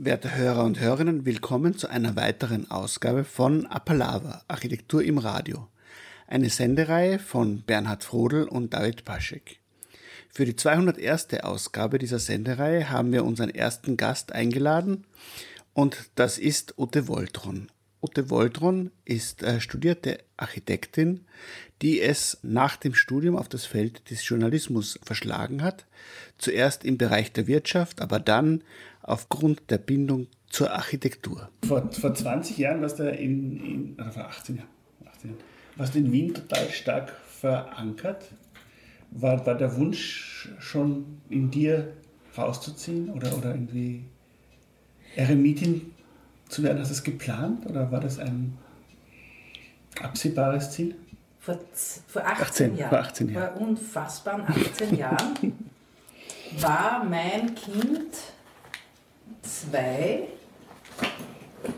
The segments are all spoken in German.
Werte Hörer und Hörerinnen, willkommen zu einer weiteren Ausgabe von Appalava, Architektur im Radio. Eine Sendereihe von Bernhard Frodel und David Paschek. Für die 201. Ausgabe dieser Sendereihe haben wir unseren ersten Gast eingeladen und das ist Ute Woltron. Ute Woltron ist äh, studierte Architektin, die es nach dem Studium auf das Feld des Journalismus verschlagen hat, zuerst im Bereich der Wirtschaft, aber dann aufgrund der Bindung zur Architektur. Vor, vor 20 Jahren warst du in, in oder vor 18 Jahren, 18 Jahren, warst du in Wien total stark verankert. War, war der Wunsch schon in dir rauszuziehen oder, oder irgendwie Eremitin zu werden? Hast du es geplant oder war das ein absehbares Ziel? Vor, vor 18, 18, Jahren, vor 18 Jahren. Vor unfassbaren 18 Jahren war mein Kind zwei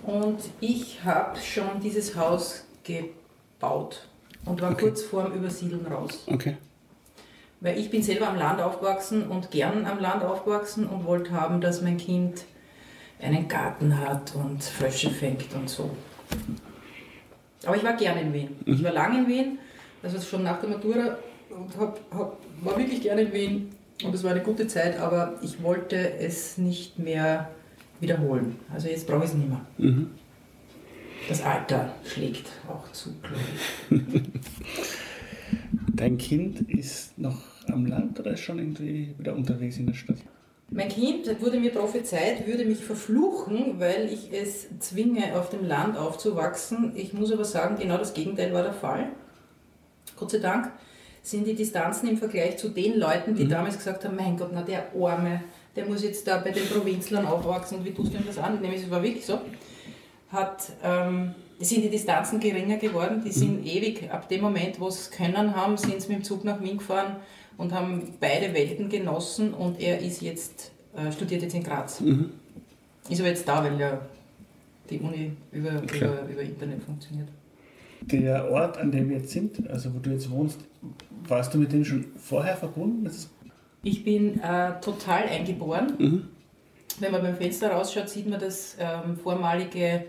und ich habe schon dieses Haus gebaut und war okay. kurz vorm Übersiedeln raus. Okay. Weil ich bin selber am Land aufgewachsen und gern am Land aufgewachsen und wollte haben, dass mein Kind einen Garten hat und Frösche fängt und so. Aber ich war gern in Wien. Mhm. Ich war lange in Wien, also schon nach der Matura und hab, hab, war wirklich gern in Wien und es war eine gute Zeit, aber ich wollte es nicht mehr wiederholen. Also jetzt brauche ich es nicht mehr. Mhm. Das Alter schlägt auch zu, glaube ich. Dein Kind ist noch am Land oder ist schon irgendwie wieder unterwegs in der Stadt? Mein Kind, wurde mir prophezeit, würde mich verfluchen, weil ich es zwinge, auf dem Land aufzuwachsen. Ich muss aber sagen, genau das Gegenteil war der Fall. Gott sei Dank sind die Distanzen im Vergleich zu den Leuten, die mhm. damals gesagt haben, mein Gott, na der Arme, der muss jetzt da bei den Provinzlern aufwachsen und wie tust du ihm das an? Nämlich, es war wirklich so, hat, ähm, sind die Distanzen geringer geworden, die sind mhm. ewig, ab dem Moment, wo sie es können haben, sind sie mit dem Zug nach Wien gefahren und haben beide Welten genossen und er ist jetzt, äh, studiert jetzt in Graz. Mhm. Ist aber jetzt da, weil ja die Uni über, über, über Internet funktioniert. Der Ort, an dem wir jetzt sind, also wo du jetzt wohnst, warst du mit dem schon vorher verbunden? Ich bin äh, total eingeboren. Mhm. Wenn man beim Fenster rausschaut, sieht man das ähm, vormalige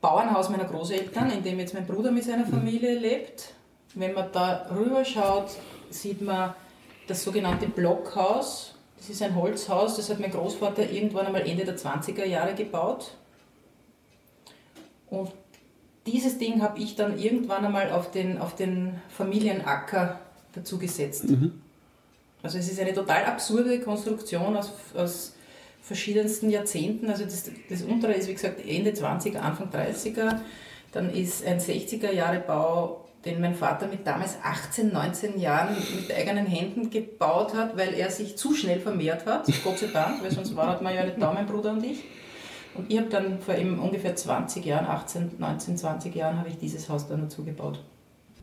Bauernhaus meiner Großeltern, in dem jetzt mein Bruder mit seiner Familie lebt. Wenn man da rüber schaut, sieht man das sogenannte Blockhaus. Das ist ein Holzhaus, das hat mein Großvater irgendwann einmal Ende der 20er Jahre gebaut. Und dieses Ding habe ich dann irgendwann einmal auf den, auf den Familienacker dazu gesetzt. Mhm. Also es ist eine total absurde Konstruktion aus, aus verschiedensten Jahrzehnten. Also das, das untere ist wie gesagt Ende 20er, Anfang 30er. Dann ist ein 60er Jahre Bau, den mein Vater mit damals 18, 19 Jahren mit eigenen Händen gebaut hat, weil er sich zu schnell vermehrt hat. Gott sei Dank, weil sonst war man ja nicht da, mein Bruder und ich. Und ich habe dann vor eben ungefähr 20 Jahren, 18, 19, 20 Jahren, habe ich dieses Haus dann dazu gebaut.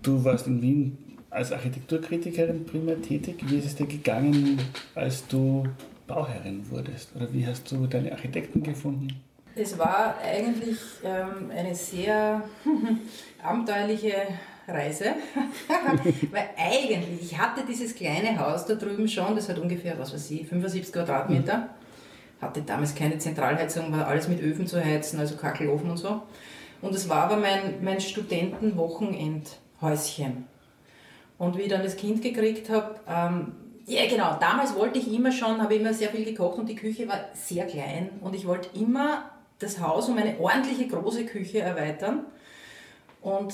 Du warst in Wien als Architekturkritikerin primär tätig. Wie ist es dir gegangen, als du Bauherrin wurdest? Oder wie hast du deine Architekten gefunden? Es war eigentlich ähm, eine sehr abenteuerliche Reise, weil eigentlich, ich hatte dieses kleine Haus da drüben schon, das hat ungefähr, was weiß ich, 75 Quadratmeter. Hatte damals keine Zentralheizung, war alles mit Öfen zu heizen, also Kackelofen und so. Und es war aber mein, mein Studentenwochenendhäuschen. Und wie ich dann das Kind gekriegt habe, ähm, ja genau, damals wollte ich immer schon, habe immer sehr viel gekocht und die Küche war sehr klein und ich wollte immer das Haus um eine ordentliche große Küche erweitern. Und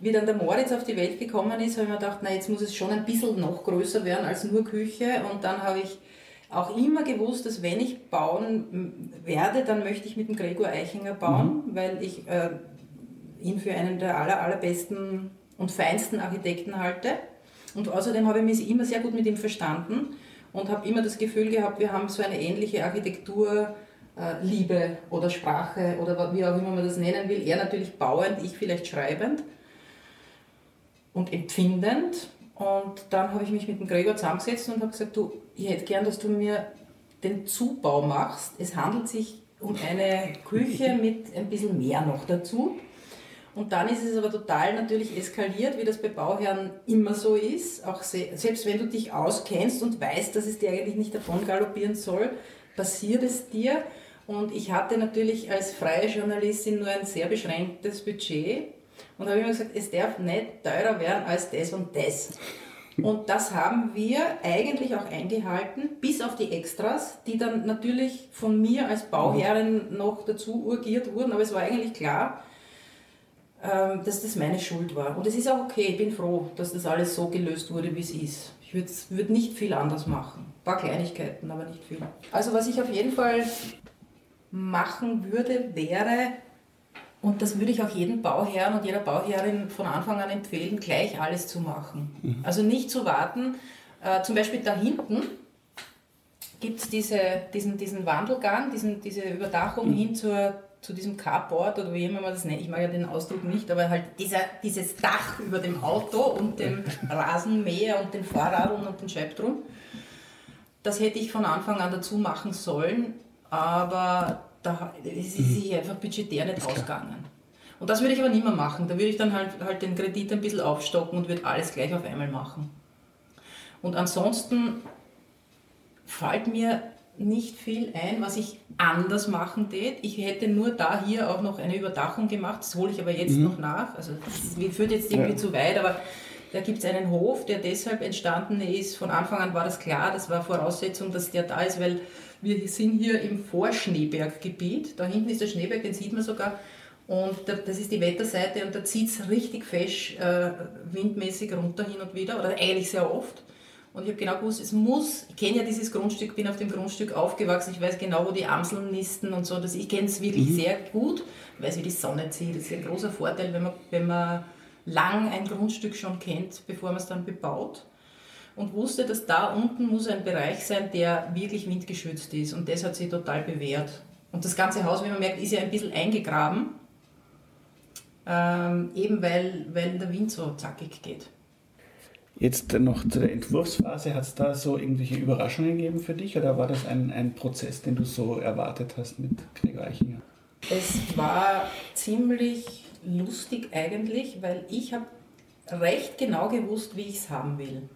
wie dann der Moritz auf die Welt gekommen ist, habe ich mir gedacht, na jetzt muss es schon ein bisschen noch größer werden als nur Küche. Und dann habe ich auch immer gewusst, dass wenn ich bauen werde, dann möchte ich mit dem Gregor Eichinger bauen, mhm. weil ich äh, ihn für einen der aller, allerbesten und feinsten Architekten halte. Und außerdem habe ich mich immer sehr gut mit ihm verstanden und habe immer das Gefühl gehabt, wir haben so eine ähnliche Architektur. Äh, Liebe oder Sprache oder wie auch immer man das nennen will. Er natürlich bauend, ich vielleicht schreibend und empfindend. Und dann habe ich mich mit dem Gregor zusammengesetzt und habe gesagt, du, ich hätte gern, dass du mir den Zubau machst. Es handelt sich um eine Küche mit ein bisschen mehr noch dazu. Und dann ist es aber total natürlich eskaliert, wie das bei Bauherren immer so ist. Auch selbst wenn du dich auskennst und weißt, dass es dir eigentlich nicht davon galoppieren soll, passiert es dir. Und ich hatte natürlich als freie Journalistin nur ein sehr beschränktes Budget und habe immer gesagt, es darf nicht teurer werden als das und das. Und das haben wir eigentlich auch eingehalten, bis auf die Extras, die dann natürlich von mir als Bauherrin noch dazu urgiert wurden, aber es war eigentlich klar, ähm, dass das meine Schuld war. Und es ist auch okay, ich bin froh, dass das alles so gelöst wurde, wie es ist. Ich würde würd nicht viel anders machen. Ein paar Kleinigkeiten, aber nicht viel. Also was ich auf jeden Fall machen würde, wäre, und das würde ich auch jedem Bauherrn und jeder Bauherrin von Anfang an empfehlen, gleich alles zu machen. Mhm. Also nicht zu warten. Äh, zum Beispiel da hinten gibt es diese, diesen, diesen Wandelgang, diesen, diese Überdachung mhm. hin zur, zu diesem Carport oder wie immer man das nennt. Ich mag ja den Ausdruck nicht, aber halt dieser, dieses Dach über dem Auto und dem Rasenmäher und den Fahrradeln und den Scheibtruhen. Das hätte ich von Anfang an dazu machen sollen, aber da ist mhm. sich einfach budgetär nicht ausgegangen. Und das würde ich aber nicht mehr machen. Da würde ich dann halt, halt den Kredit ein bisschen aufstocken und würde alles gleich auf einmal machen. Und ansonsten fällt mir nicht viel ein, was ich anders machen tät. Ich hätte nur da hier auch noch eine Überdachung gemacht, das hole ich aber jetzt mhm. noch nach. Also das führt jetzt irgendwie ja. zu weit, aber da gibt es einen Hof, der deshalb entstanden ist. Von Anfang an war das klar, das war Voraussetzung, dass der da ist, weil wir sind hier im Vorschneeberggebiet. Da hinten ist der Schneeberg, den sieht man sogar. Und das ist die Wetterseite und da zieht es richtig fesch äh, windmäßig runter hin und wieder, oder eigentlich sehr oft. Und ich habe genau gewusst, es muss, ich kenne ja dieses Grundstück, bin auf dem Grundstück aufgewachsen, ich weiß genau, wo die Amseln nisten und so, das, ich kenne es wirklich mhm. sehr gut, weiß, wie die Sonne zieht. Das ist ein großer Vorteil, wenn man, wenn man lang ein Grundstück schon kennt, bevor man es dann bebaut und wusste, dass da unten muss ein Bereich sein, der wirklich windgeschützt ist. Und das hat sich total bewährt. Und das ganze Haus, wie man merkt, ist ja ein bisschen eingegraben, ähm, eben weil, weil der Wind so zackig geht. Jetzt noch zu der Entwurfsphase, hat es da so irgendwelche Überraschungen gegeben für dich oder war das ein, ein Prozess, den du so erwartet hast mit Gregor Eichinger? Es war ziemlich lustig eigentlich, weil ich habe recht genau gewusst, wie ich es haben will.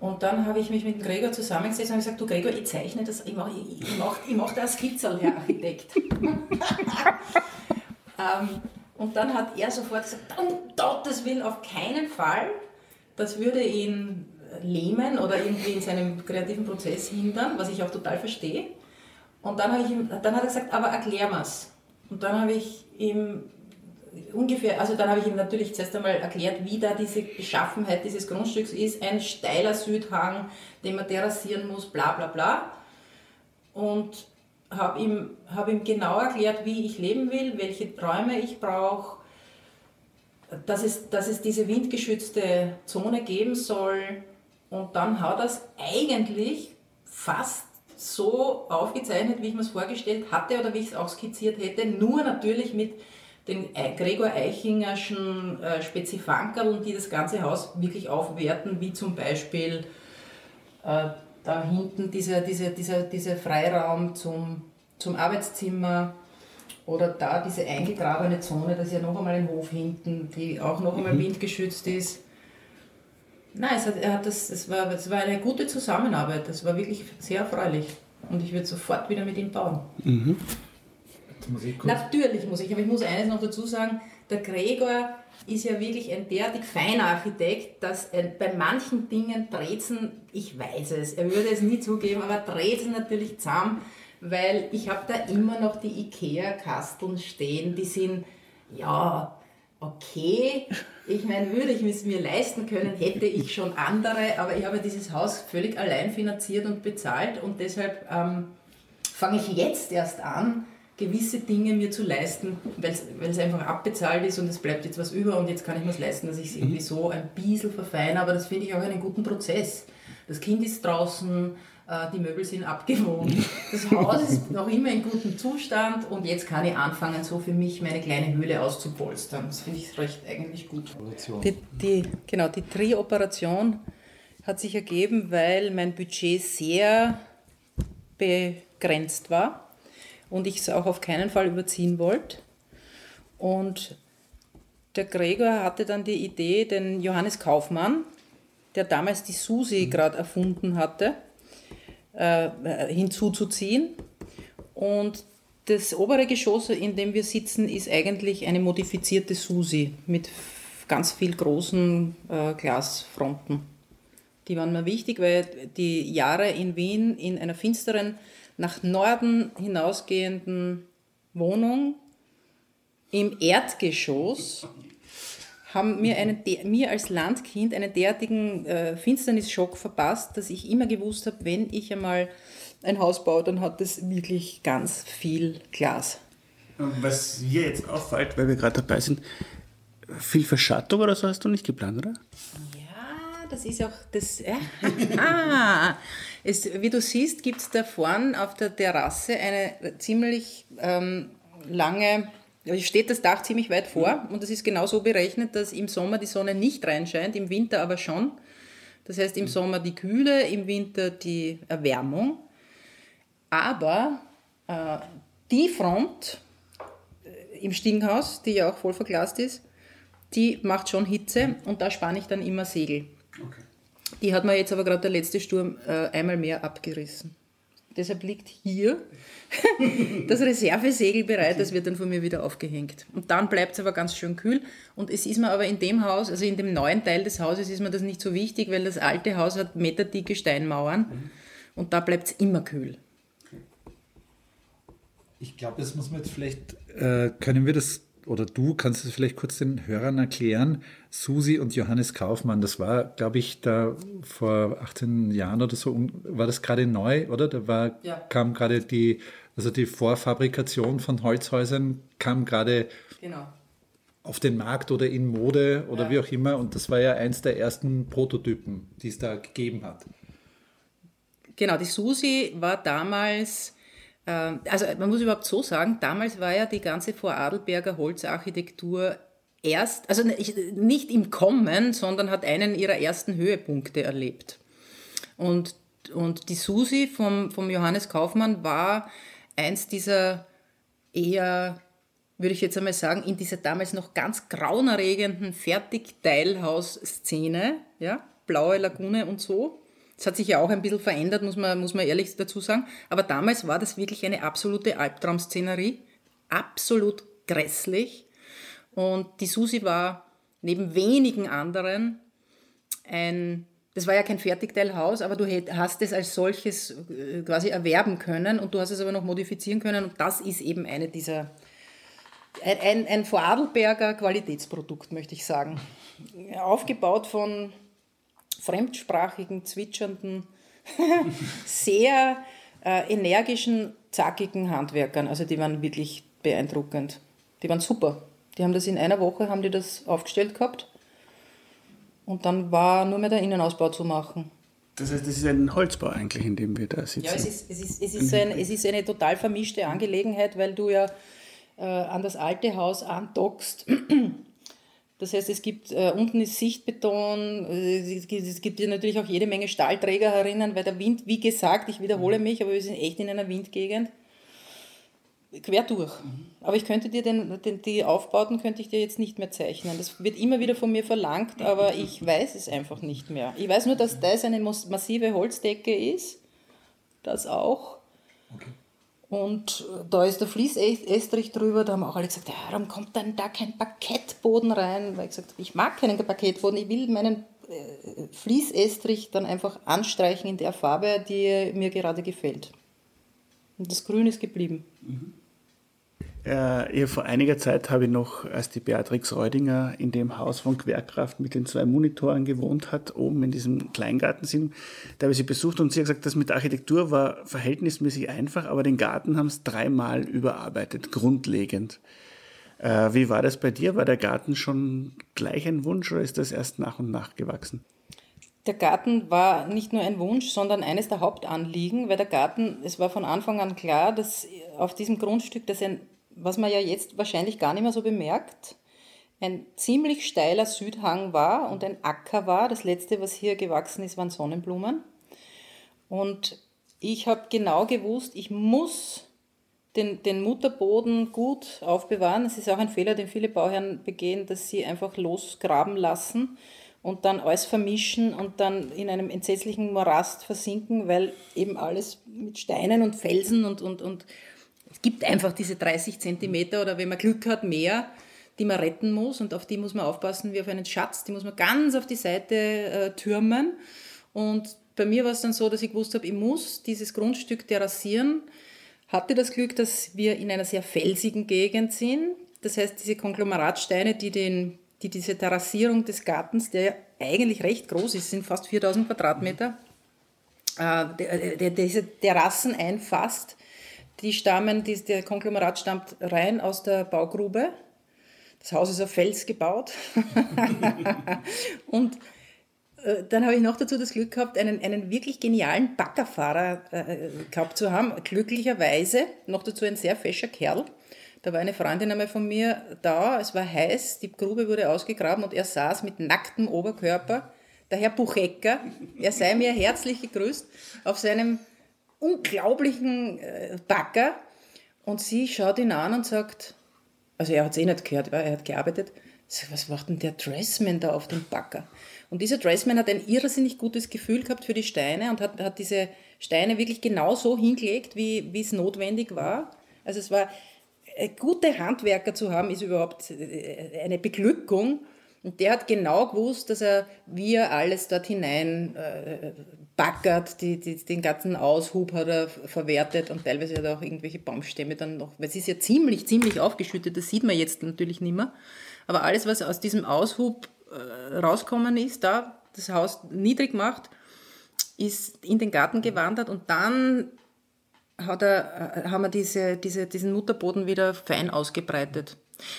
Und dann habe ich mich mit Gregor zusammengesetzt und gesagt, du Gregor, ich zeichne das, ich mache ich, ich mach, ich mach da eine Skizze, Herr Architekt. ähm, und dann hat er sofort gesagt, um Gottes Willen, auf keinen Fall, das würde ihn lähmen oder irgendwie in seinem kreativen Prozess hindern, was ich auch total verstehe. Und dann, ich ihm, dann hat er gesagt, aber erklär mir's. Und dann habe ich ihm ungefähr, also dann habe ich ihm natürlich zuerst einmal erklärt, wie da diese Beschaffenheit dieses Grundstücks ist. Ein steiler Südhang, den man terrassieren muss, bla bla bla. Und habe ihm, hab ihm genau erklärt, wie ich leben will, welche Räume ich brauche, dass es, dass es diese windgeschützte Zone geben soll. Und dann hat er es eigentlich fast so aufgezeichnet, wie ich mir es vorgestellt hatte oder wie ich es auch skizziert hätte, nur natürlich mit den Gregor Eichingerschen äh, Spezifankerln, die das ganze Haus wirklich aufwerten, wie zum Beispiel äh, da hinten dieser, dieser, dieser, dieser Freiraum zum, zum Arbeitszimmer oder da diese eingegrabene Zone, das ist ja noch einmal ein Hof hinten, die auch noch einmal mhm. windgeschützt ist. Nein, es, hat, er hat das, es, war, es war eine gute Zusammenarbeit, das war wirklich sehr erfreulich und ich würde sofort wieder mit ihm bauen. Mhm. Muss Natürlich muss ich, aber ich muss eines noch dazu sagen, der Gregor ist ja wirklich ein derartig feiner Architekt, dass bei manchen Dingen Drezen, ich weiß es, er würde es nie zugeben, aber Drezen natürlich zusammen, weil ich habe da immer noch die Ikea-Kasteln stehen, die sind, ja, okay. Ich meine, würde ich es mir leisten können, hätte ich schon andere, aber ich habe dieses Haus völlig allein finanziert und bezahlt und deshalb ähm, fange ich jetzt erst an, gewisse Dinge mir zu leisten, weil es einfach abbezahlt ist und es bleibt jetzt was über und jetzt kann ich mir es leisten, dass ich es irgendwie so ein bisschen verfeine, aber das finde ich auch einen guten Prozess. Das Kind ist draußen, äh, die Möbel sind abgewohnt, das Haus ist noch immer in gutem Zustand und jetzt kann ich anfangen, so für mich meine kleine Höhle auszupolstern. Das finde ich recht eigentlich gut. Die, die, genau, die Tri-Operation hat sich ergeben, weil mein Budget sehr begrenzt war und ich es auch auf keinen Fall überziehen wollte. Und der Gregor hatte dann die Idee, den Johannes Kaufmann, der damals die Susi mhm. gerade erfunden hatte, äh, hinzuzuziehen. Und das obere Geschoss, in dem wir sitzen, ist eigentlich eine modifizierte Susi mit ganz viel großen äh, Glasfronten. Die waren mir wichtig, weil die Jahre in Wien in einer finsteren, nach Norden hinausgehenden Wohnung im Erdgeschoss haben mir, einen, mir als Landkind einen derartigen äh, Finsternisschock verpasst, dass ich immer gewusst habe, wenn ich einmal ein Haus baue, dann hat es wirklich ganz viel Glas. Was mir jetzt auffällt, weil wir gerade dabei sind, viel Verschattung oder so hast du nicht geplant, oder? Ja, das ist auch das. Äh, ah, es, wie du siehst, gibt es da vorne auf der Terrasse eine ziemlich ähm, lange steht das Dach ziemlich weit vor und das ist genau so berechnet, dass im Sommer die Sonne nicht reinscheint, im Winter aber schon. Das heißt im Sommer die Kühle, im Winter die Erwärmung. Aber äh, die Front äh, im Stiegenhaus, die ja auch voll verglast ist, die macht schon Hitze und da spanne ich dann immer Segel. Okay. Die hat mir jetzt aber gerade der letzte Sturm äh, einmal mehr abgerissen. Deshalb liegt hier das Reservesegel bereit, das wird dann von mir wieder aufgehängt. Und dann bleibt es aber ganz schön kühl. Und es ist mir aber in dem Haus, also in dem neuen Teil des Hauses, ist mir das nicht so wichtig, weil das alte Haus hat meterdicke Steinmauern mhm. und da bleibt es immer kühl. Ich glaube, das muss man jetzt vielleicht, äh, können wir das oder du kannst es vielleicht kurz den Hörern erklären. Susi und Johannes Kaufmann, das war, glaube ich, da vor 18 Jahren oder so, war das gerade neu, oder? Da war, ja. kam gerade die, also die Vorfabrikation von Holzhäusern kam gerade genau. auf den Markt oder in Mode oder ja. wie auch immer. Und das war ja eins der ersten Prototypen, die es da gegeben hat. Genau, die Susi war damals also man muss überhaupt so sagen, damals war ja die ganze Vorarlberger Holzarchitektur erst, also nicht im Kommen, sondern hat einen ihrer ersten Höhepunkte erlebt. Und, und die Susi vom, vom Johannes Kaufmann war eins dieser eher, würde ich jetzt einmal sagen, in dieser damals noch ganz grauenerregenden Fertigteilhaus-Szene, ja, Blaue Lagune und so, das hat sich ja auch ein bisschen verändert, muss man, muss man ehrlich dazu sagen. Aber damals war das wirklich eine absolute Albtraum-Szenerie. Absolut grässlich. Und die Susi war neben wenigen anderen ein, das war ja kein Fertigteilhaus, aber du hast es als solches äh, quasi erwerben können und du hast es aber noch modifizieren können. Und das ist eben eine dieser, ein, ein Vorarlberger Qualitätsprodukt, möchte ich sagen. Aufgebaut von fremdsprachigen, zwitschernden, sehr äh, energischen, zackigen Handwerkern. Also die waren wirklich beeindruckend. Die waren super. Die haben das in einer Woche haben die das aufgestellt gehabt. Und dann war nur mehr der Innenausbau zu machen. Das heißt, das ist ein Holzbau eigentlich, in dem wir da sitzen. Ja, es ist, es ist, es ist, ein, es ist eine total vermischte Angelegenheit, weil du ja äh, an das alte Haus andockst das heißt, es gibt äh, unten ist Sichtbeton, äh, es, gibt, es gibt ja natürlich auch jede Menge Stahlträger herinnen, weil der Wind, wie gesagt, ich wiederhole mhm. mich, aber wir sind echt in einer Windgegend, quer durch. Mhm. Aber ich könnte dir den, den, die Aufbauten könnte ich dir jetzt nicht mehr zeichnen. Das wird immer wieder von mir verlangt, aber ich weiß es einfach nicht mehr. Ich weiß nur, dass das eine massive Holzdecke ist, das auch. Okay. Und da ist der Fließestrich drüber, da haben auch alle gesagt, ja, warum kommt dann da kein Parkettboden rein? Weil ich gesagt habe, ich mag keinen Parkettboden, ich will meinen äh, Fließestrich dann einfach anstreichen in der Farbe, die mir gerade gefällt. Und das Grün ist geblieben. Mhm. Äh, vor einiger Zeit habe ich noch, als die Beatrix Reudinger in dem Haus von Querkraft mit den zwei Monitoren gewohnt hat, oben in diesem Kleingarten sind, da habe ich sie besucht und sie hat gesagt, das mit Architektur war verhältnismäßig einfach, aber den Garten haben sie dreimal überarbeitet, grundlegend. Äh, wie war das bei dir? War der Garten schon gleich ein Wunsch oder ist das erst nach und nach gewachsen? Der Garten war nicht nur ein Wunsch, sondern eines der Hauptanliegen, weil der Garten, es war von Anfang an klar, dass auf diesem Grundstück, das ein was man ja jetzt wahrscheinlich gar nicht mehr so bemerkt, ein ziemlich steiler Südhang war und ein Acker war. Das letzte, was hier gewachsen ist, waren Sonnenblumen. Und ich habe genau gewusst, ich muss den, den Mutterboden gut aufbewahren. Es ist auch ein Fehler, den viele Bauherren begehen, dass sie einfach losgraben lassen und dann alles vermischen und dann in einem entsetzlichen Morast versinken, weil eben alles mit Steinen und Felsen und, und, und es gibt einfach diese 30 Zentimeter oder wenn man Glück hat, mehr, die man retten muss und auf die muss man aufpassen wie auf einen Schatz. Die muss man ganz auf die Seite äh, türmen. Und bei mir war es dann so, dass ich gewusst habe, ich muss dieses Grundstück terrassieren. Hatte das Glück, dass wir in einer sehr felsigen Gegend sind. Das heißt, diese Konglomeratsteine, die, den, die diese Terrassierung des Gartens, der eigentlich recht groß ist, sind fast 4000 Quadratmeter, äh, der, diese Terrassen einfasst, die stammen, die, der Konglomerat stammt rein aus der Baugrube. Das Haus ist auf Fels gebaut. und äh, dann habe ich noch dazu das Glück gehabt, einen, einen wirklich genialen Baggerfahrer äh, gehabt zu haben. Glücklicherweise, noch dazu ein sehr fescher Kerl. Da war eine Freundin einmal von mir da, es war heiß, die Grube wurde ausgegraben und er saß mit nacktem Oberkörper, der Herr Buchecker, er sei mir herzlich gegrüßt, auf seinem unglaublichen äh, Bagger und sie schaut ihn an und sagt, also er hat es eh nicht gehört, er hat gearbeitet, was macht denn der Dressman da auf dem Bagger? Und dieser Dressman hat ein irrsinnig gutes Gefühl gehabt für die Steine und hat, hat diese Steine wirklich genau so hingelegt, wie, es notwendig war. Also es war, äh, gute Handwerker zu haben, ist überhaupt äh, eine Beglückung. Und der hat genau gewusst, dass er, wie er alles dort hinein äh, backert, die, die, den ganzen Aushub hat er verwertet und teilweise hat er auch irgendwelche Baumstämme dann noch, weil es ist ja ziemlich, ziemlich aufgeschüttet, das sieht man jetzt natürlich nicht mehr. Aber alles, was aus diesem Aushub äh, rauskommen ist, da das Haus niedrig macht, ist in den Garten gewandert und dann hat er, äh, haben wir diese, diese, diesen Mutterboden wieder fein ausgebreitet.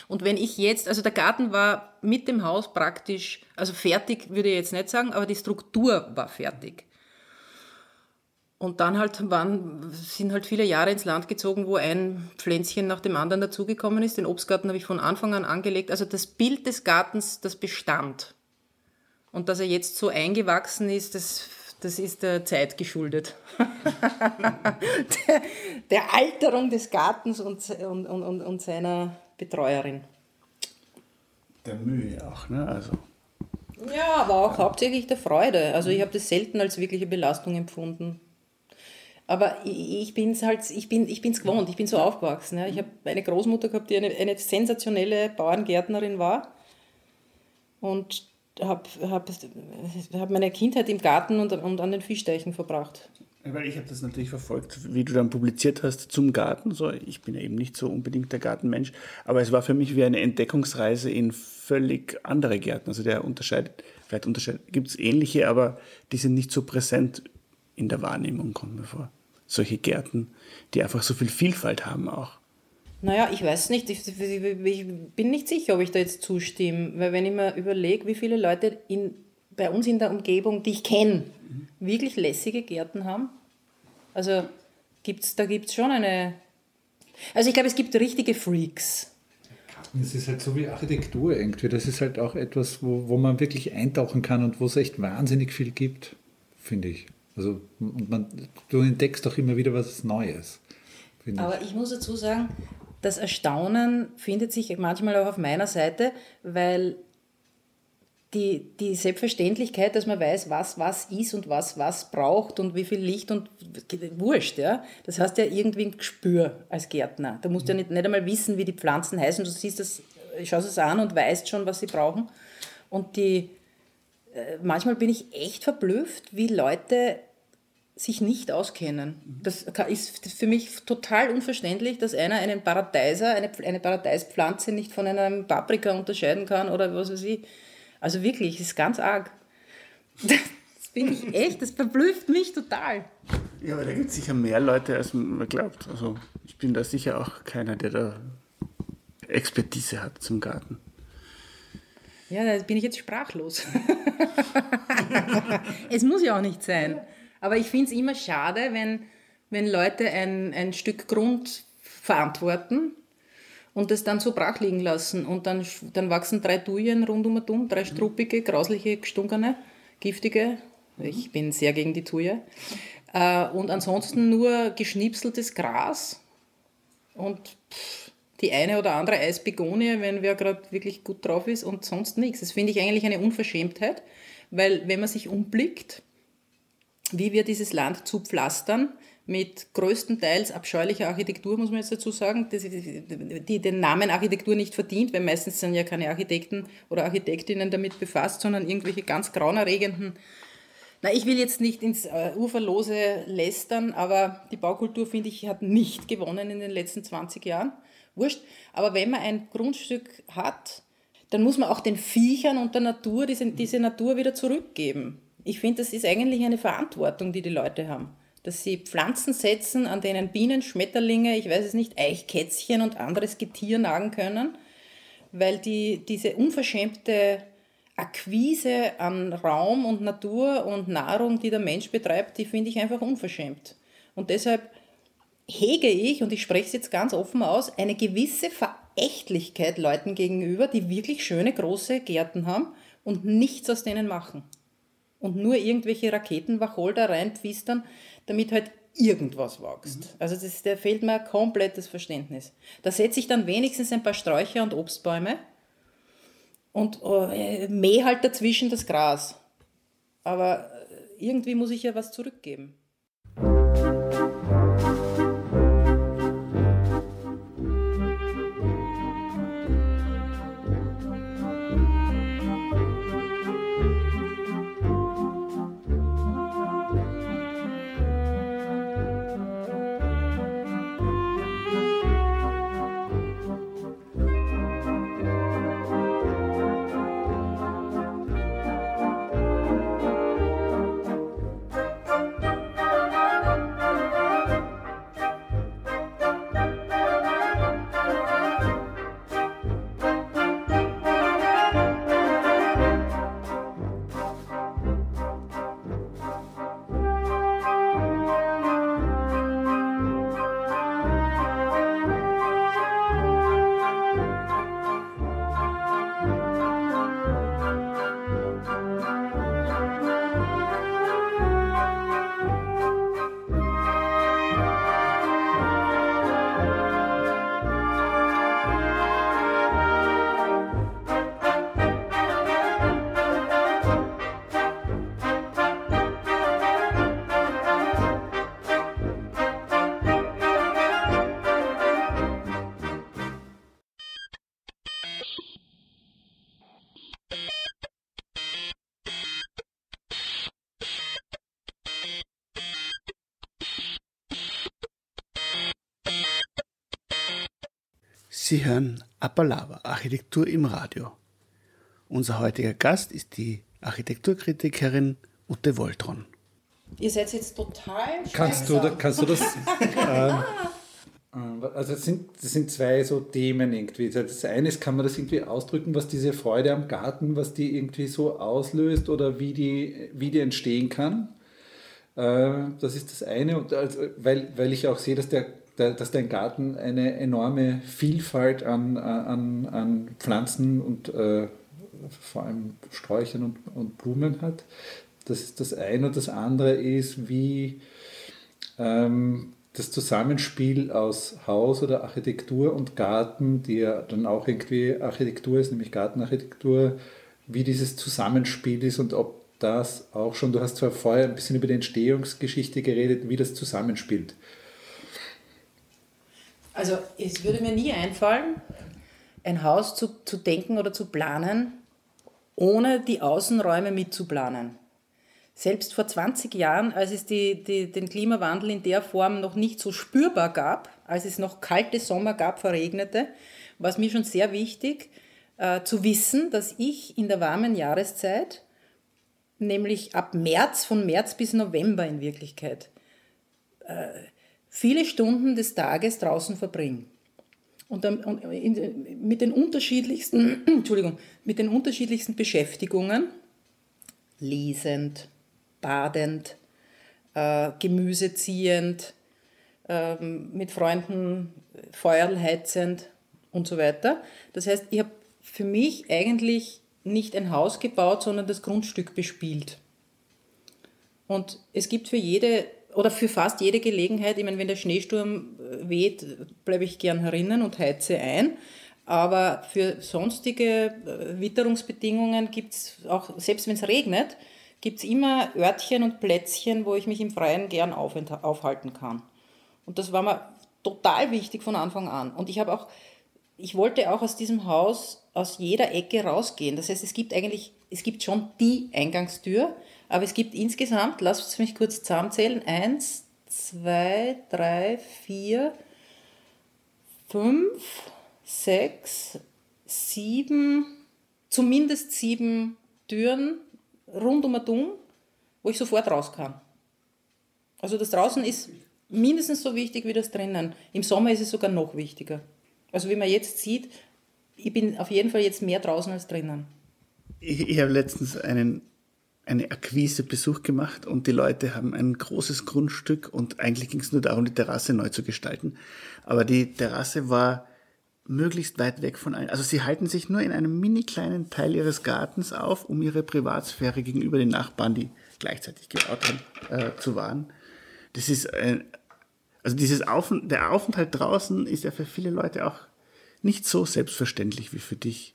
Und wenn ich jetzt, also der Garten war mit dem Haus praktisch, also fertig würde ich jetzt nicht sagen, aber die Struktur war fertig. Und dann halt waren, sind halt viele Jahre ins Land gezogen, wo ein Pflänzchen nach dem anderen dazugekommen ist. Den Obstgarten habe ich von Anfang an angelegt. Also das Bild des Gartens, das bestand. Und dass er jetzt so eingewachsen ist, das, das ist der Zeit geschuldet. der, der, Alterung des Gartens und, und, und, und seiner Betreuerin. Der Mühe auch, ne? Also. Ja, aber auch ja. hauptsächlich der Freude. Also ich habe das selten als wirkliche Belastung empfunden. Aber ich bin es halt, ich bin ich bin's gewohnt, ich bin so aufgewachsen. Ja. Ich habe eine Großmutter gehabt, die eine, eine sensationelle Bauerngärtnerin war. Und habe hab, hab meine Kindheit im Garten und, und an den Fischteichen verbracht. Weil ich habe das natürlich verfolgt, wie du dann publiziert hast zum Garten. So, ich bin ja eben nicht so unbedingt der Gartenmensch, aber es war für mich wie eine Entdeckungsreise in völlig andere Gärten. Also der unterscheidet, vielleicht unterscheidet, gibt es ähnliche, aber die sind nicht so präsent in der Wahrnehmung, kommt mir vor solche Gärten, die einfach so viel Vielfalt haben auch. Naja, ich weiß nicht, ich, ich bin nicht sicher, ob ich da jetzt zustimme, weil wenn ich mir überlege, wie viele Leute in, bei uns in der Umgebung, die ich kenne, mhm. wirklich lässige Gärten haben, also gibt's, da gibt es schon eine... Also ich glaube, es gibt richtige Freaks. Es ist halt so wie Architektur irgendwie. Das ist halt auch etwas, wo, wo man wirklich eintauchen kann und wo es echt wahnsinnig viel gibt, finde ich. Also und man, du entdeckst doch immer wieder was Neues. Aber ich. ich muss dazu sagen, das Erstaunen findet sich manchmal auch auf meiner Seite, weil die, die Selbstverständlichkeit, dass man weiß, was was ist und was was braucht und wie viel Licht und wurscht, ja. Das heißt ja irgendwie ein Gespür als Gärtner. Da musst du ja nicht, nicht einmal wissen, wie die Pflanzen heißen. Du siehst das, schaust es an und weißt schon, was sie brauchen. Und die, äh, manchmal bin ich echt verblüfft, wie Leute sich nicht auskennen. Das ist für mich total unverständlich, dass einer einen Paradeiser, eine, eine Paradeispflanze nicht von einem Paprika unterscheiden kann oder was weiß ich. Also wirklich, das ist ganz arg. Das finde ich echt, das verblüfft mich total. Ja, aber da gibt es sicher mehr Leute, als man glaubt. Also ich bin da sicher auch keiner, der da Expertise hat zum Garten. Ja, da bin ich jetzt sprachlos. es muss ja auch nicht sein. Aber ich finde es immer schade, wenn, wenn Leute ein, ein Stück Grund verantworten und das dann so brach liegen lassen. Und dann, dann wachsen drei Tuyen rund um und um, drei struppige, grausliche, gestunkene, giftige. Ich bin sehr gegen die Tuje. Äh, und ansonsten nur geschnipseltes Gras und die eine oder andere Eisbegonie, wenn wer gerade wirklich gut drauf ist und sonst nichts. Das finde ich eigentlich eine Unverschämtheit, weil wenn man sich umblickt, wie wir dieses Land zupflastern mit größtenteils abscheulicher Architektur, muss man jetzt dazu sagen, die, die den Namen Architektur nicht verdient, weil meistens sind ja keine Architekten oder Architektinnen damit befasst, sondern irgendwelche ganz grauenerregenden na, ich will jetzt nicht ins äh, Uferlose lästern, aber die Baukultur, finde ich, hat nicht gewonnen in den letzten 20 Jahren. Wurscht. Aber wenn man ein Grundstück hat, dann muss man auch den Viechern und der Natur diese, diese Natur wieder zurückgeben. Ich finde, das ist eigentlich eine Verantwortung, die die Leute haben. Dass sie Pflanzen setzen, an denen Bienen, Schmetterlinge, ich weiß es nicht, Eichkätzchen und anderes Getier nagen können, weil die, diese unverschämte Akquise an Raum und Natur und Nahrung, die der Mensch betreibt, die finde ich einfach unverschämt. Und deshalb hege ich, und ich spreche es jetzt ganz offen aus, eine gewisse Verächtlichkeit Leuten gegenüber, die wirklich schöne große Gärten haben und nichts aus denen machen. Und nur irgendwelche Raketenwacholder reinpfistern, damit halt irgendwas wächst. Mhm. Also das, da fehlt mir komplett das Verständnis. Da setze ich dann wenigstens ein paar Sträucher und Obstbäume und äh, mähe halt dazwischen das Gras. Aber äh, irgendwie muss ich ja was zurückgeben. Sie hören Appalava, Architektur im Radio. Unser heutiger Gast ist die Architekturkritikerin Ute Woltron. Ihr seid jetzt total kannst du, kannst du das? ähm, also das sind, das sind zwei so Themen irgendwie. Das eine ist, kann man das irgendwie ausdrücken, was diese Freude am Garten, was die irgendwie so auslöst oder wie die, wie die entstehen kann. Äh, das ist das eine, und also, weil, weil ich auch sehe, dass der dass dein Garten eine enorme Vielfalt an, an, an Pflanzen und äh, vor allem Sträuchern und, und Blumen hat. Das ist das eine. Und das andere ist, wie ähm, das Zusammenspiel aus Haus oder Architektur und Garten, die ja dann auch irgendwie Architektur ist, nämlich Gartenarchitektur, wie dieses Zusammenspiel ist und ob das auch schon, du hast zwar vorher ein bisschen über die Entstehungsgeschichte geredet, wie das zusammenspielt. Also es würde mir nie einfallen, ein Haus zu, zu denken oder zu planen, ohne die Außenräume mitzuplanen. Selbst vor 20 Jahren, als es die, die, den Klimawandel in der Form noch nicht so spürbar gab, als es noch kalte Sommer gab, verregnete, war es mir schon sehr wichtig äh, zu wissen, dass ich in der warmen Jahreszeit, nämlich ab März, von März bis November in Wirklichkeit, äh, viele Stunden des Tages draußen verbringe. Und, dann, und in, mit den unterschiedlichsten, Entschuldigung, mit den unterschiedlichsten Beschäftigungen, lesend, badend, äh, Gemüse ziehend, äh, mit Freunden Feuerl heizend und so weiter. Das heißt, ich habe für mich eigentlich nicht ein Haus gebaut, sondern das Grundstück bespielt. Und es gibt für jede oder für fast jede Gelegenheit, ich meine, wenn der Schneesturm äh, weht, bleibe ich gern herinnen und heize ein. Aber für sonstige äh, Witterungsbedingungen gibt es auch, selbst wenn es regnet, gibt es immer Örtchen und Plätzchen, wo ich mich im Freien gern aufhalten kann. Und das war mir total wichtig von Anfang an. Und ich habe auch, ich wollte auch aus diesem Haus aus jeder Ecke rausgehen. Das heißt, es gibt eigentlich, es gibt schon die Eingangstür, aber es gibt insgesamt, lasst mich kurz zusammenzählen, eins, zwei, drei, vier, fünf, sechs, sieben, zumindest sieben Türen rund um Dumm, wo ich sofort raus kann. Also das draußen ist mindestens so wichtig wie das drinnen. Im Sommer ist es sogar noch wichtiger. Also wie man jetzt sieht, ich bin auf jeden Fall jetzt mehr draußen als drinnen. Ich, ich habe letztens einen, eine Akquise-Besuch gemacht und die Leute haben ein großes Grundstück und eigentlich ging es nur darum, die Terrasse neu zu gestalten. Aber die Terrasse war möglichst weit weg von allen. Also sie halten sich nur in einem mini kleinen Teil ihres Gartens auf, um ihre Privatsphäre gegenüber den Nachbarn, die gleichzeitig gebaut haben, äh, zu wahren. Das ist ein, also dieses Auf, der Aufenthalt draußen ist ja für viele Leute auch nicht so selbstverständlich wie für dich.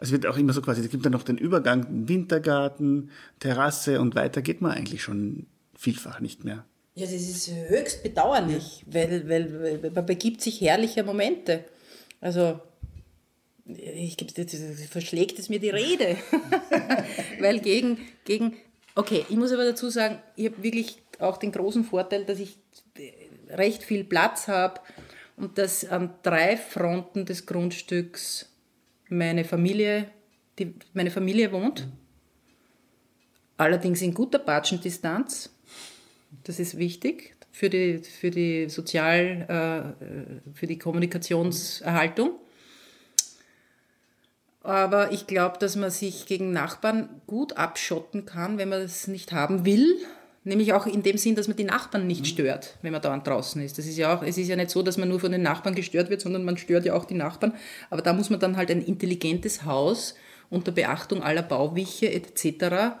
Es wird auch immer so quasi, es gibt dann noch den Übergang, Wintergarten, Terrasse und weiter geht man eigentlich schon vielfach nicht mehr. Ja, das ist höchst bedauerlich, weil, weil, weil man begibt sich herrliche Momente. Also, ich, verschlägt es mir die Rede. Weil gegen, gegen, okay, ich muss aber dazu sagen, ich habe wirklich auch den großen Vorteil, dass ich recht viel Platz habe und dass an drei Fronten des Grundstücks meine Familie, die, meine Familie wohnt. Allerdings in guter Batschendistanz. Das ist wichtig für die, für die Sozial-, äh, für die Kommunikationserhaltung. Aber ich glaube, dass man sich gegen Nachbarn gut abschotten kann, wenn man das nicht haben will. Nämlich auch in dem Sinn, dass man die Nachbarn nicht stört, wenn man dauernd draußen ist. Das ist ja auch, es ist ja nicht so, dass man nur von den Nachbarn gestört wird, sondern man stört ja auch die Nachbarn. Aber da muss man dann halt ein intelligentes Haus unter Beachtung aller Bauwiche etc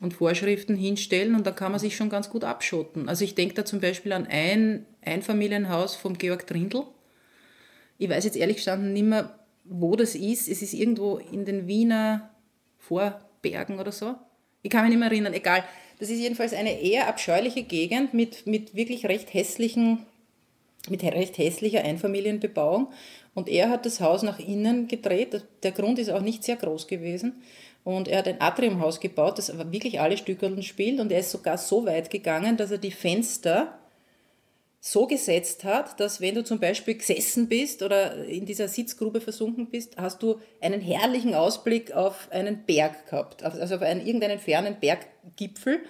und Vorschriften hinstellen und da kann man sich schon ganz gut abschotten. Also ich denke da zum Beispiel an ein Einfamilienhaus vom Georg Trindl. Ich weiß jetzt ehrlich gestanden nicht mehr, wo das ist. Es ist irgendwo in den Wiener Vorbergen oder so. Ich kann mich nicht mehr erinnern, egal. Das ist jedenfalls eine eher abscheuliche Gegend mit, mit wirklich recht hässlichen, mit recht hässlicher Einfamilienbebauung. Und er hat das Haus nach innen gedreht. Der Grund ist auch nicht sehr groß gewesen. Und er hat ein Atriumhaus gebaut, das wirklich alle Stückeln spielt. Und er ist sogar so weit gegangen, dass er die Fenster so gesetzt hat, dass wenn du zum Beispiel gesessen bist oder in dieser Sitzgrube versunken bist, hast du einen herrlichen Ausblick auf einen Berg gehabt, also auf einen, irgendeinen fernen Berggipfel.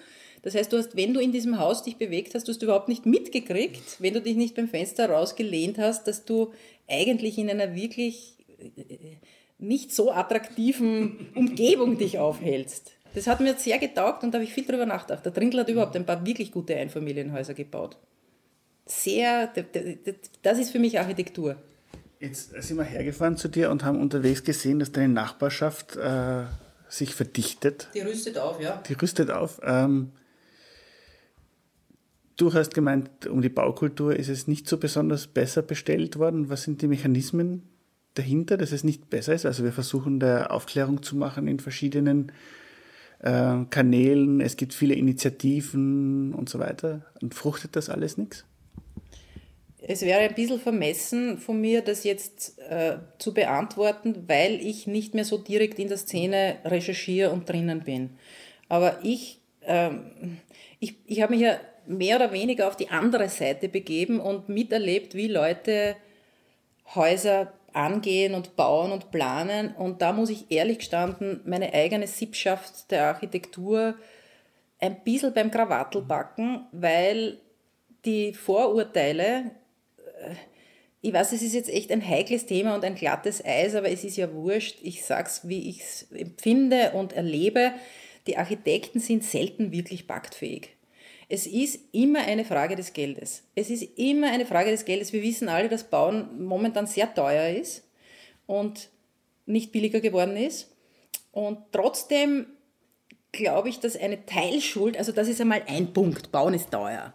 Das heißt, du hast, wenn du in diesem Haus dich bewegt hast, du hast du überhaupt nicht mitgekriegt, wenn du dich nicht beim Fenster rausgelehnt hast, dass du eigentlich in einer wirklich nicht so attraktiven Umgebung dich aufhältst. Das hat mir sehr getaugt und da habe ich viel drüber nachgedacht. Der Trindl hat überhaupt ein paar wirklich gute Einfamilienhäuser gebaut. Sehr, das ist für mich Architektur. Jetzt sind wir hergefahren zu dir und haben unterwegs gesehen, dass deine Nachbarschaft äh, sich verdichtet. Die rüstet auf, ja. Die rüstet auf. Ähm, du hast gemeint, um die Baukultur ist es nicht so besonders besser bestellt worden. Was sind die Mechanismen, dahinter, dass es nicht besser ist. Also wir versuchen da Aufklärung zu machen in verschiedenen äh, Kanälen. Es gibt viele Initiativen und so weiter. Und fruchtet das alles nichts? Es wäre ein bisschen vermessen von mir, das jetzt äh, zu beantworten, weil ich nicht mehr so direkt in der Szene recherchiere und drinnen bin. Aber ich, äh, ich, ich habe mich ja mehr oder weniger auf die andere Seite begeben und miterlebt, wie Leute Häuser angehen und bauen und planen. Und da muss ich ehrlich gestanden meine eigene Sippschaft der Architektur ein bisschen beim Krawattel backen, weil die Vorurteile, ich weiß, es ist jetzt echt ein heikles Thema und ein glattes Eis, aber es ist ja wurscht. Ich sage es, wie ich es empfinde und erlebe. Die Architekten sind selten wirklich paktfähig. Es ist immer eine Frage des Geldes. Es ist immer eine Frage des Geldes. Wir wissen alle, dass Bauen momentan sehr teuer ist und nicht billiger geworden ist. Und trotzdem glaube ich, dass eine Teilschuld, also das ist einmal ein Punkt, Bauen ist teuer.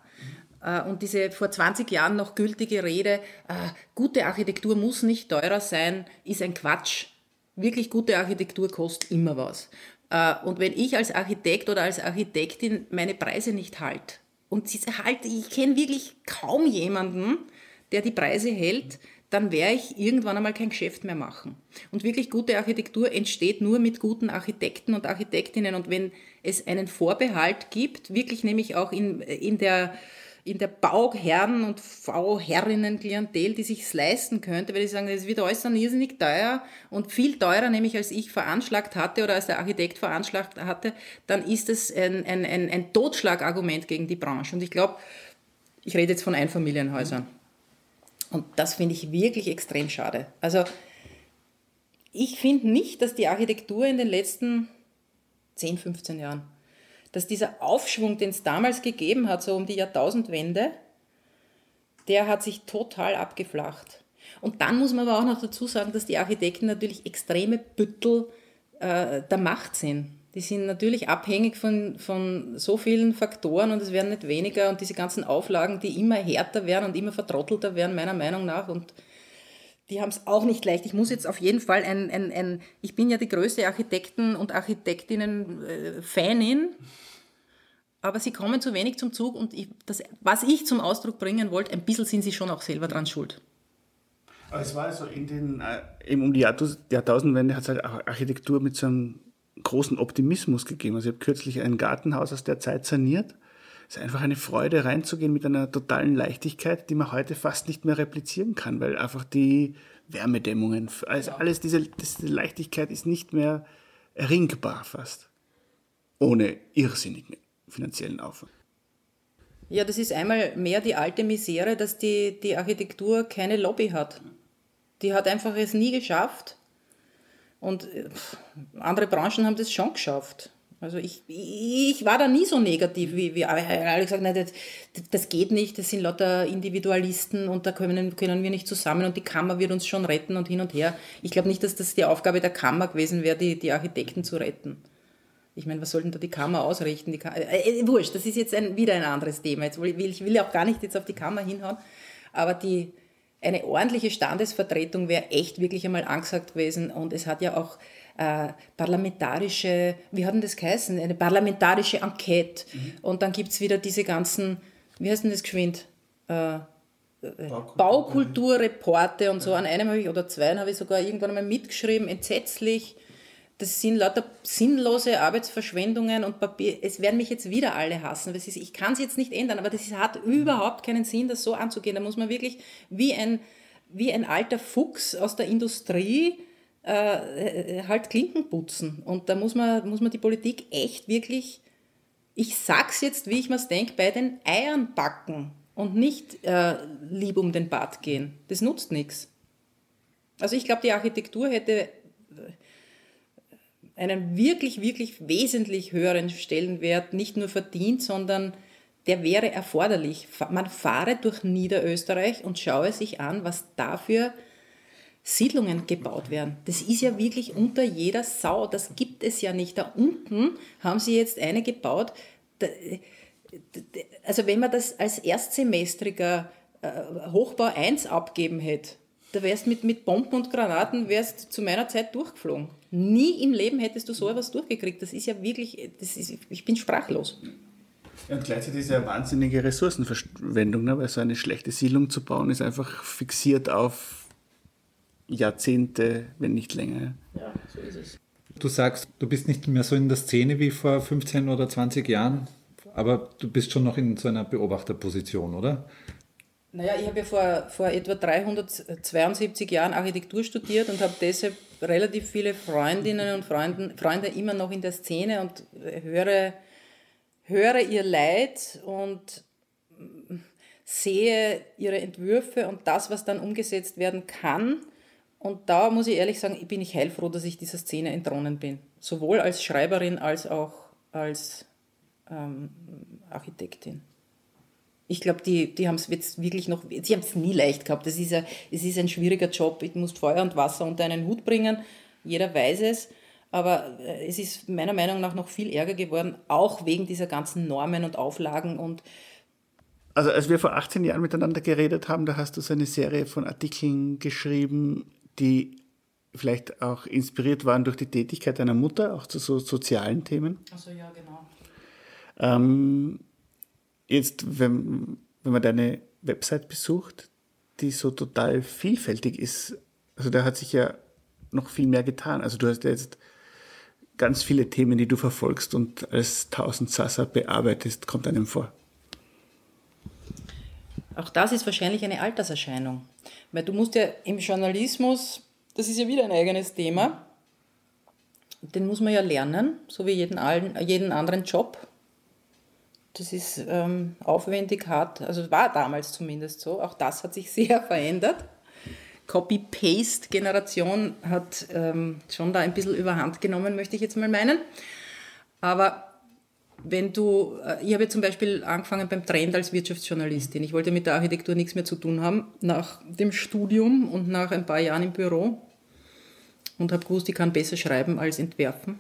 Äh, und diese vor 20 Jahren noch gültige Rede, äh, gute Architektur muss nicht teurer sein, ist ein Quatsch. Wirklich gute Architektur kostet immer was. Äh, und wenn ich als Architekt oder als Architektin meine Preise nicht halte, und halt, ich kenne wirklich kaum jemanden, der die Preise hält, dann werde ich irgendwann einmal kein Geschäft mehr machen. Und wirklich gute Architektur entsteht nur mit guten Architekten und Architektinnen. Und wenn es einen Vorbehalt gibt, wirklich nämlich auch in, in der in der Bauherren- und Bauherrinnen-Klientel, die sich leisten könnte, weil die sagen, das wird dann irrsinnig teuer und viel teurer, nämlich als ich veranschlagt hatte oder als der Architekt veranschlagt hatte, dann ist es ein, ein, ein, ein Totschlagargument gegen die Branche. Und ich glaube, ich rede jetzt von Einfamilienhäusern. Und das finde ich wirklich extrem schade. Also ich finde nicht, dass die Architektur in den letzten 10, 15 Jahren dass dieser Aufschwung, den es damals gegeben hat, so um die Jahrtausendwende, der hat sich total abgeflacht. Und dann muss man aber auch noch dazu sagen, dass die Architekten natürlich extreme Büttel äh, der Macht sind. Die sind natürlich abhängig von, von so vielen Faktoren und es werden nicht weniger und diese ganzen Auflagen, die immer härter werden und immer vertrottelter werden, meiner Meinung nach. Und die haben es auch nicht leicht. Ich muss jetzt auf jeden Fall ein, ein, ein ich bin ja die größte Architekten- und Architektinnen-Fanin, aber sie kommen zu wenig zum Zug und ich, das, was ich zum Ausdruck bringen wollte, ein bisschen sind sie schon auch selber dran schuld. Es war so in den, äh, eben um die Jahrtausendwende hat es halt Architektur mit so einem großen Optimismus gegeben. Also ich habe kürzlich ein Gartenhaus aus der Zeit saniert es ist einfach eine Freude reinzugehen mit einer totalen Leichtigkeit, die man heute fast nicht mehr replizieren kann, weil einfach die Wärmedämmungen, also alles diese, diese Leichtigkeit ist nicht mehr erringbar fast. Ohne irrsinnigen finanziellen Aufwand. Ja, das ist einmal mehr die alte Misere, dass die, die Architektur keine Lobby hat. Die hat einfach es nie geschafft. Und andere Branchen haben das schon geschafft. Also ich, ich war da nie so negativ wie, wie alle gesagt, nein, das, das geht nicht, das sind lauter Individualisten und da können, können wir nicht zusammen und die Kammer wird uns schon retten und hin und her. Ich glaube nicht, dass das die Aufgabe der Kammer gewesen wäre, die, die Architekten zu retten. Ich meine, was sollten da die Kammer ausrichten? Die Kammer, äh, äh, wurscht, das ist jetzt ein, wieder ein anderes Thema. Jetzt will, ich will auch gar nicht jetzt auf die Kammer hinhauen, aber die, eine ordentliche Standesvertretung wäre echt wirklich einmal angesagt gewesen und es hat ja auch äh, parlamentarische, wie hat denn das geheißen? Eine parlamentarische Enquete. Mhm. Und dann gibt es wieder diese ganzen, wie heißt denn das geschwind? Äh, äh Baukulturreporte und so. An einem habe ich, oder zwei habe ich sogar irgendwann mal mitgeschrieben, entsetzlich. Das sind lauter sinnlose Arbeitsverschwendungen und Papier. Es werden mich jetzt wieder alle hassen. Ist, ich kann es jetzt nicht ändern, aber das hat überhaupt keinen Sinn, das so anzugehen. Da muss man wirklich wie ein, wie ein alter Fuchs aus der Industrie äh, halt Klinken putzen. Und da muss man, muss man die Politik echt wirklich, ich sag's jetzt, wie ich mir's denke, bei den Eiern backen und nicht äh, lieb um den Bart gehen. Das nutzt nichts. Also ich glaube, die Architektur hätte äh, einen wirklich, wirklich wesentlich höheren Stellenwert nicht nur verdient, sondern der wäre erforderlich. Man fahre durch Niederösterreich und schaue sich an, was dafür Siedlungen gebaut werden. Das ist ja wirklich unter jeder Sau. Das gibt es ja nicht. Da unten haben sie jetzt eine gebaut. Also wenn man das als Erstsemestriger äh, Hochbau 1 abgeben hätte, da wärst mit, mit Bomben und Granaten wärst zu meiner Zeit durchgeflogen. Nie im Leben hättest du so etwas durchgekriegt. Das ist ja wirklich, das ist, ich bin sprachlos. Ja, und gleichzeitig ist ja wahnsinnige Ressourcenverschwendung, ne? weil so eine schlechte Siedlung zu bauen ist einfach fixiert auf Jahrzehnte, wenn nicht länger. Ja, so ist es. Du sagst, du bist nicht mehr so in der Szene wie vor 15 oder 20 Jahren, aber du bist schon noch in so einer Beobachterposition, oder? Naja, ich habe ja vor, vor etwa 372 Jahren Architektur studiert und habe deshalb relativ viele Freundinnen und Freunden, Freunde immer noch in der Szene und höre, höre ihr Leid und sehe ihre Entwürfe und das, was dann umgesetzt werden kann und da muss ich ehrlich sagen, bin ich heilfroh, dass ich dieser Szene entronnen bin. Sowohl als Schreiberin als auch als ähm, Architektin. Ich glaube, die, die haben es jetzt wirklich noch, sie haben es nie leicht gehabt. Es ist, es ist ein schwieriger Job. Ich muss Feuer und Wasser unter einen Hut bringen. Jeder weiß es. Aber äh, es ist meiner Meinung nach noch viel ärger geworden, auch wegen dieser ganzen Normen und Auflagen und also als wir vor 18 Jahren miteinander geredet haben, da hast du so eine Serie von Artikeln geschrieben, die vielleicht auch inspiriert waren durch die Tätigkeit deiner Mutter, auch zu so sozialen Themen. Also ja, genau. Ähm, jetzt, wenn, wenn man deine Website besucht, die so total vielfältig ist, also da hat sich ja noch viel mehr getan. Also du hast ja jetzt ganz viele Themen, die du verfolgst und als tausend Sasa bearbeitest, kommt einem vor. Auch das ist wahrscheinlich eine Alterserscheinung. Weil du musst ja im Journalismus, das ist ja wieder ein eigenes Thema, den muss man ja lernen, so wie jeden, jeden anderen Job. Das ist ähm, aufwendig, hart, also war damals zumindest so. Auch das hat sich sehr verändert. Copy-Paste-Generation hat ähm, schon da ein bisschen überhand genommen, möchte ich jetzt mal meinen. Aber wenn du, äh, ich habe zum Beispiel angefangen beim Trend als Wirtschaftsjournalistin. Ich wollte mit der Architektur nichts mehr zu tun haben nach dem Studium und nach ein paar Jahren im Büro und habe gewusst, ich kann besser schreiben als entwerfen.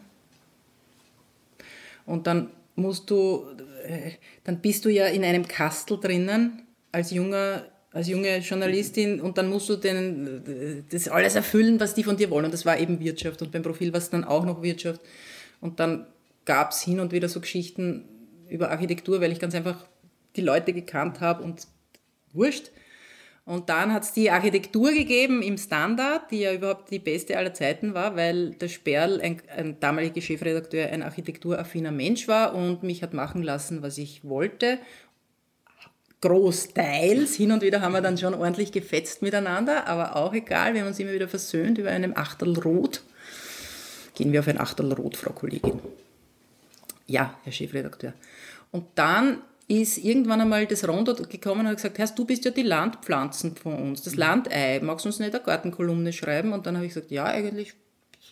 Und dann musst du, äh, dann bist du ja in einem Kastel drinnen als junger als junge Journalistin und dann musst du denen äh, das alles erfüllen, was die von dir wollen. Und das war eben Wirtschaft und beim Profil war es dann auch noch Wirtschaft. Und dann gab es hin und wieder so Geschichten über Architektur, weil ich ganz einfach die Leute gekannt habe und wurscht. Und dann hat es die Architektur gegeben im Standard, die ja überhaupt die beste aller Zeiten war, weil der Sperl, ein, ein damaliger Chefredakteur, ein architekturaffiner Mensch war und mich hat machen lassen, was ich wollte. Großteils. Hin und wieder haben wir dann schon ordentlich gefetzt miteinander, aber auch egal, wir haben uns immer wieder versöhnt über einem Achtel Rot. Gehen wir auf ein Achtel Rot, Frau Kollegin. Ja, Herr Chefredakteur. Und dann ist irgendwann einmal das Rondo gekommen und hat gesagt, Herr, du bist ja die Landpflanzen von uns, das Landei, magst du uns nicht eine Gartenkolumne schreiben? Und dann habe ich gesagt, ja, eigentlich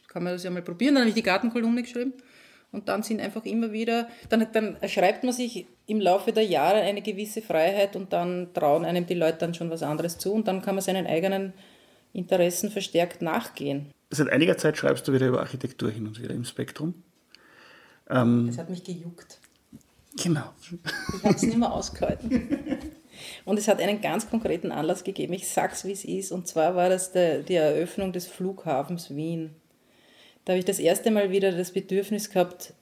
kann man das ja mal probieren. Dann habe ich die Gartenkolumne geschrieben und dann sind einfach immer wieder, dann, dann erschreibt man sich im Laufe der Jahre eine gewisse Freiheit und dann trauen einem die Leute dann schon was anderes zu und dann kann man seinen eigenen Interessen verstärkt nachgehen. Seit einiger Zeit schreibst du wieder über Architektur hin und wieder im Spektrum. Ähm, das hat mich gejuckt. Genau. Ich habe es nicht mehr ausgehalten. Und es hat einen ganz konkreten Anlass gegeben. Ich sag's, wie es ist. Und zwar war das der, die Eröffnung des Flughafens Wien. Da habe ich das erste Mal wieder das Bedürfnis gehabt,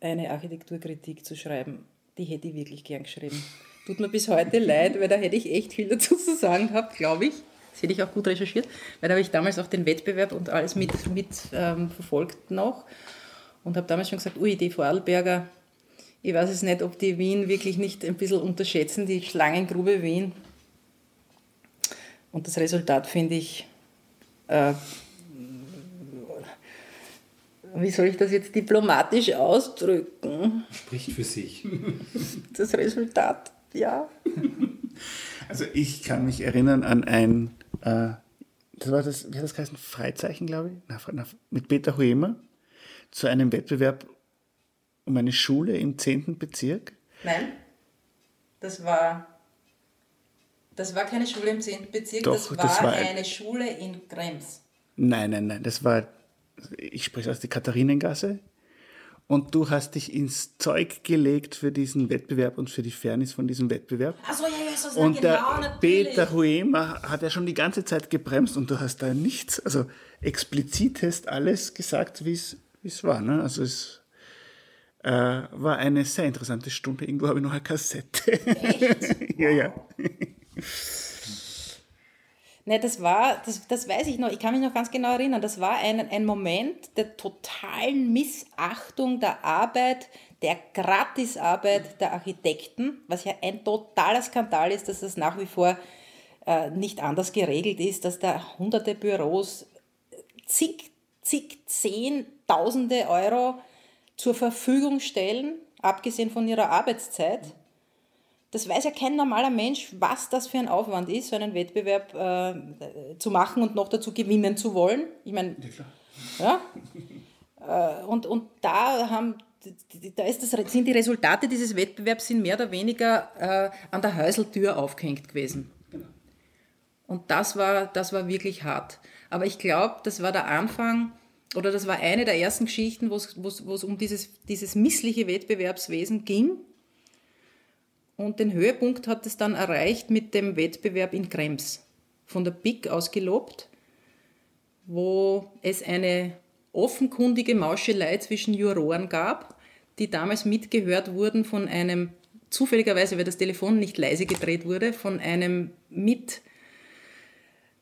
eine Architekturkritik zu schreiben. Die hätte ich wirklich gern geschrieben. Tut mir bis heute leid, weil da hätte ich echt viel dazu zu sagen gehabt, glaube ich. Das hätte ich auch gut recherchiert, weil da habe ich damals auch den Wettbewerb und alles mit, mit ähm, verfolgt noch und habe damals schon gesagt, ui, die Vorarlberger, ich weiß es nicht, ob die Wien wirklich nicht ein bisschen unterschätzen, die Schlangengrube Wien. Und das Resultat finde ich, äh, wie soll ich das jetzt diplomatisch ausdrücken? Spricht für sich. Das Resultat, ja. Also ich kann mich erinnern an ein, äh, das war das, wie hat das geheißen, Freizeichen, glaube ich, na, na, mit Peter Huemer zu einem Wettbewerb um eine Schule im 10. Bezirk? Nein, das war, das war keine Schule im 10. Bezirk, Doch, das, war das war eine Schule in Krems. Nein, nein, nein, das war, ich spreche aus der Katharinengasse. Und du hast dich ins Zeug gelegt für diesen Wettbewerb und für die Fairness von diesem Wettbewerb. Ach so, ja, ja, so Und genau, der natürlich. Peter Huema hat ja schon die ganze Zeit gebremst und du hast da nichts, also explizit hast alles gesagt, wie es wie es war. Ne? Also es äh, war eine sehr interessante Stunde. Irgendwo habe ich noch eine Kassette. Echt? ja, ja. Ne, das war, das, das weiß ich noch, ich kann mich noch ganz genau erinnern, das war ein, ein Moment der totalen Missachtung der Arbeit, der Gratisarbeit der Architekten, was ja ein totaler Skandal ist, dass das nach wie vor äh, nicht anders geregelt ist, dass da hunderte Büros zig, zig, zehn Tausende Euro zur Verfügung stellen, abgesehen von ihrer Arbeitszeit. Das weiß ja kein normaler Mensch, was das für ein Aufwand ist, so einen Wettbewerb äh, zu machen und noch dazu gewinnen zu wollen. Ich meine, ja, äh, und, und da haben da ist das, sind die Resultate dieses Wettbewerbs sind mehr oder weniger äh, an der Häuseltür aufgehängt gewesen. Und das war, das war wirklich hart. Aber ich glaube, das war der Anfang oder das war eine der ersten Geschichten, wo es um dieses, dieses missliche Wettbewerbswesen ging. Und den Höhepunkt hat es dann erreicht mit dem Wettbewerb in Krems. Von der BIC ausgelobt. wo es eine offenkundige Mauschelei zwischen Juroren gab, die damals mitgehört wurden von einem, zufälligerweise, weil das Telefon nicht leise gedreht wurde, von einem mit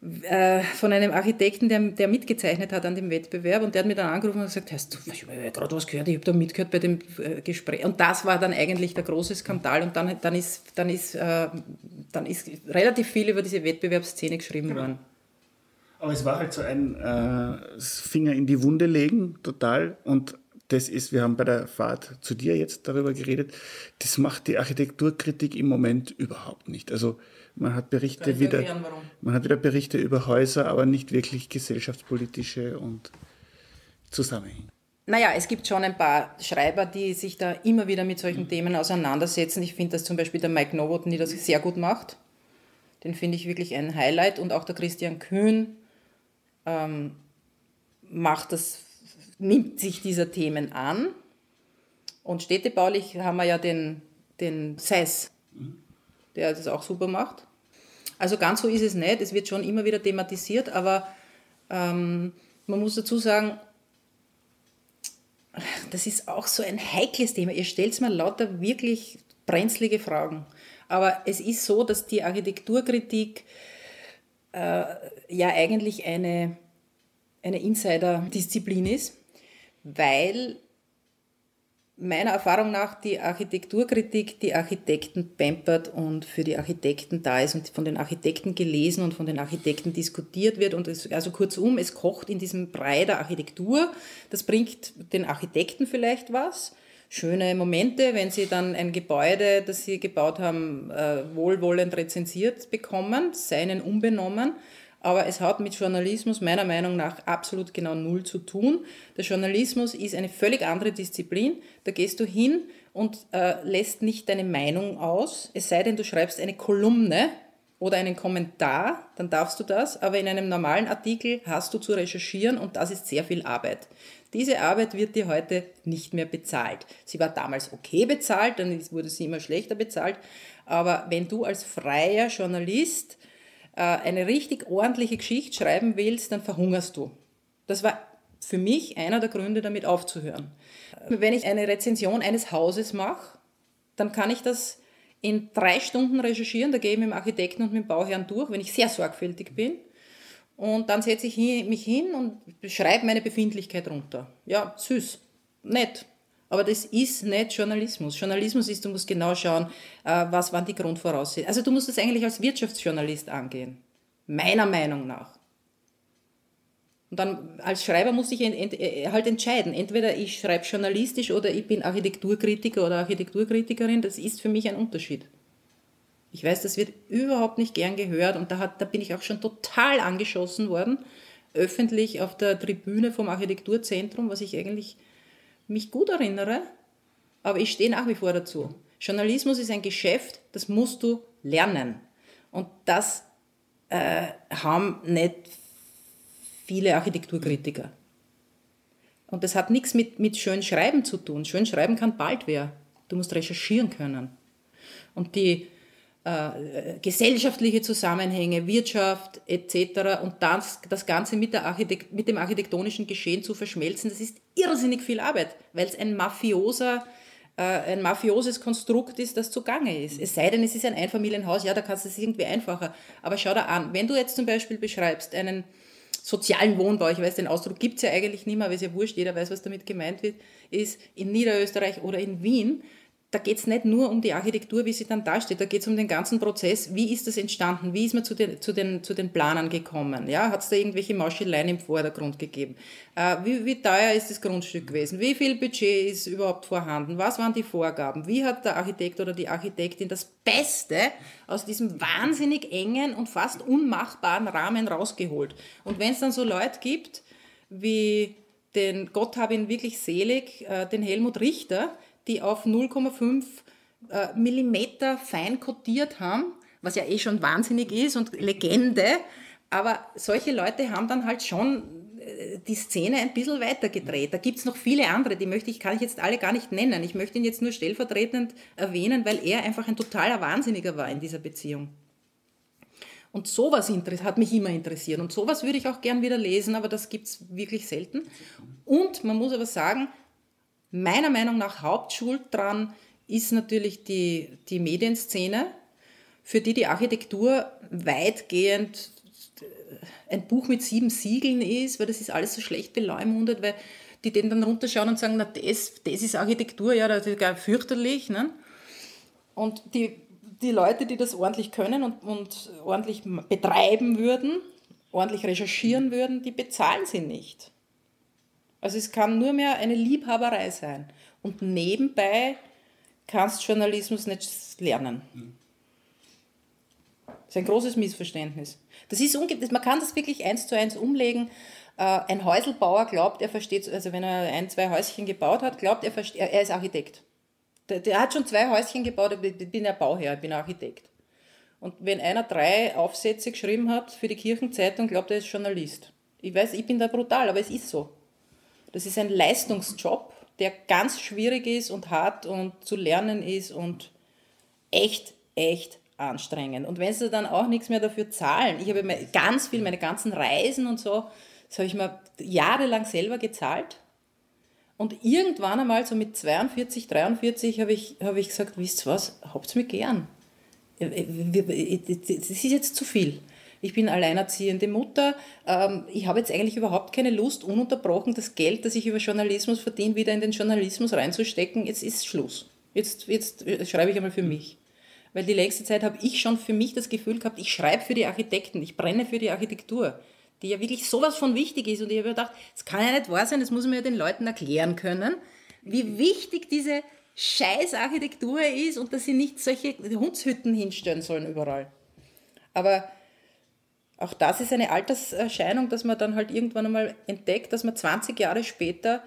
äh, von einem Architekten, der, der mitgezeichnet hat an dem Wettbewerb und der hat mir dann angerufen und gesagt, hast du, ich habe gerade was gehört, ich habe da mitgehört bei dem äh, Gespräch und das war dann eigentlich der große Skandal und dann, dann, ist, dann, ist, äh, dann ist relativ viel über diese Wettbewerbsszene geschrieben genau. worden. Aber es war halt so ein äh, Finger in die Wunde legen, total und das ist, wir haben bei der Fahrt zu dir jetzt darüber geredet, das macht die Architekturkritik im Moment überhaupt nicht. Also man hat Berichte wieder, erklären, man hat wieder Berichte über Häuser, aber nicht wirklich gesellschaftspolitische und Zusammenhänge. Naja, es gibt schon ein paar Schreiber, die sich da immer wieder mit solchen Themen auseinandersetzen. Ich finde, dass zum Beispiel der Mike Novoten, das sehr gut macht. Den finde ich wirklich ein Highlight. Und auch der Christian Kühn ähm, macht das, nimmt sich dieser Themen an. Und städtebaulich haben wir ja den, den Seiss. Mhm der das auch super macht. Also ganz so ist es nicht. Es wird schon immer wieder thematisiert, aber ähm, man muss dazu sagen, das ist auch so ein heikles Thema. Ihr stellt mir lauter wirklich brenzlige Fragen. Aber es ist so, dass die Architekturkritik äh, ja eigentlich eine, eine Insider-Disziplin ist, weil meiner Erfahrung nach die Architekturkritik die Architekten pampert und für die Architekten da ist und von den Architekten gelesen und von den Architekten diskutiert wird. Und es, also kurzum, es kocht in diesem Brei der Architektur. Das bringt den Architekten vielleicht was. Schöne Momente, wenn sie dann ein Gebäude, das sie gebaut haben, äh, wohlwollend rezensiert bekommen, seinen unbenommen aber es hat mit Journalismus meiner Meinung nach absolut genau null zu tun. Der Journalismus ist eine völlig andere Disziplin. Da gehst du hin und äh, lässt nicht deine Meinung aus, es sei denn, du schreibst eine Kolumne oder einen Kommentar, dann darfst du das, aber in einem normalen Artikel hast du zu recherchieren und das ist sehr viel Arbeit. Diese Arbeit wird dir heute nicht mehr bezahlt. Sie war damals okay bezahlt, dann wurde sie immer schlechter bezahlt, aber wenn du als freier Journalist eine richtig ordentliche Geschichte schreiben willst, dann verhungerst du. Das war für mich einer der Gründe, damit aufzuhören. Wenn ich eine Rezension eines Hauses mache, dann kann ich das in drei Stunden recherchieren. Da gehe ich mit dem Architekten und mit dem Bauherrn durch, wenn ich sehr sorgfältig bin. Und dann setze ich mich hin und beschreibe meine Befindlichkeit runter. Ja, süß, nett. Aber das ist nicht Journalismus. Journalismus ist, du musst genau schauen, äh, was waren die Grundvoraussetzungen. Also du musst das eigentlich als Wirtschaftsjournalist angehen. Meiner Meinung nach. Und dann als Schreiber muss ich äh, halt entscheiden. Entweder ich schreibe journalistisch oder ich bin Architekturkritiker oder Architekturkritikerin. Das ist für mich ein Unterschied. Ich weiß, das wird überhaupt nicht gern gehört und da, hat, da bin ich auch schon total angeschossen worden, öffentlich auf der Tribüne vom Architekturzentrum, was ich eigentlich mich gut erinnere, aber ich stehe nach wie vor dazu. Journalismus ist ein Geschäft, das musst du lernen. Und das äh, haben nicht viele Architekturkritiker. Und das hat nichts mit, mit schön Schreiben zu tun. Schön Schreiben kann bald wer. Du musst recherchieren können. Und die äh, gesellschaftliche Zusammenhänge, Wirtschaft etc. und das, das Ganze mit, der Architekt, mit dem architektonischen Geschehen zu verschmelzen, das ist irrsinnig viel Arbeit, weil es ein mafioser äh, ein mafioses Konstrukt ist, das zugange ist. Es sei denn, es ist ein Einfamilienhaus, ja, da kannst du es irgendwie einfacher. Aber schau da an, wenn du jetzt zum Beispiel beschreibst einen sozialen Wohnbau, ich weiß, den Ausdruck gibt es ja eigentlich nicht mehr, aber ist ja wurscht, jeder weiß, was damit gemeint wird, ist in Niederösterreich oder in Wien, da geht es nicht nur um die Architektur, wie sie dann dasteht, da geht es um den ganzen Prozess. Wie ist das entstanden? Wie ist man zu den, zu den, zu den Planern gekommen? Ja, Hat es da irgendwelche Mauscheleien im Vordergrund gegeben? Äh, wie, wie teuer ist das Grundstück gewesen? Wie viel Budget ist überhaupt vorhanden? Was waren die Vorgaben? Wie hat der Architekt oder die Architektin das Beste aus diesem wahnsinnig engen und fast unmachbaren Rahmen rausgeholt? Und wenn es dann so Leute gibt, wie den Gott habe ihn wirklich selig, äh, den Helmut Richter, die auf 0,5 äh, Millimeter fein kodiert haben, was ja eh schon wahnsinnig ist und Legende. Aber solche Leute haben dann halt schon äh, die Szene ein bisschen weitergedreht. Da gibt es noch viele andere, die möchte ich, kann ich jetzt alle gar nicht nennen. Ich möchte ihn jetzt nur stellvertretend erwähnen, weil er einfach ein totaler Wahnsinniger war in dieser Beziehung. Und sowas hat mich immer interessiert. Und sowas würde ich auch gern wieder lesen, aber das gibt es wirklich selten. Und man muss aber sagen, meiner Meinung nach Hauptschuld dran ist natürlich die, die Medienszene, für die die Architektur weitgehend ein Buch mit sieben Siegeln ist, weil das ist alles so schlecht beleumundet, weil die den dann runterschauen und sagen, na das, das ist Architektur, ja, das ist gar fürchterlich. Ne? Und die, die Leute, die das ordentlich können und, und ordentlich betreiben würden, ordentlich recherchieren würden, die bezahlen sie nicht. Also es kann nur mehr eine Liebhaberei sein. Und nebenbei kannst Journalismus nicht lernen. Das ist ein großes Missverständnis. Das ist man kann das wirklich eins zu eins umlegen. Äh, ein Häuselbauer glaubt, er versteht, also wenn er ein, zwei Häuschen gebaut hat, glaubt er, er ist Architekt. Der, der hat schon zwei Häuschen gebaut, ich bin ja Bauherr, ich bin Architekt. Und wenn einer drei Aufsätze geschrieben hat für die Kirchenzeitung, glaubt er, ist Journalist. Ich weiß, ich bin da brutal, aber es ist so. Das ist ein Leistungsjob, der ganz schwierig ist und hart und zu lernen ist und echt, echt anstrengend. Und wenn sie dann auch nichts mehr dafür zahlen, ich habe ganz viel, meine ganzen Reisen und so, das habe ich mir jahrelang selber gezahlt. Und irgendwann einmal, so mit 42, 43, habe ich, habe ich gesagt, wisst ihr was, habt mir gern. Das ist jetzt zu viel. Ich bin alleinerziehende Mutter. Ähm, ich habe jetzt eigentlich überhaupt keine Lust, ununterbrochen das Geld, das ich über Journalismus verdiene, wieder in den Journalismus reinzustecken. Jetzt ist Schluss. Jetzt, jetzt schreibe ich einmal für mich. Weil die längste Zeit habe ich schon für mich das Gefühl gehabt, ich schreibe für die Architekten, ich brenne für die Architektur, die ja wirklich sowas von wichtig ist. Und ich habe gedacht, das kann ja nicht wahr sein, das muss man ja den Leuten erklären können, wie wichtig diese scheiß Architektur ist und dass sie nicht solche Hundshütten hinstellen sollen überall. Aber auch das ist eine Alterserscheinung, dass man dann halt irgendwann einmal entdeckt, dass man 20 Jahre später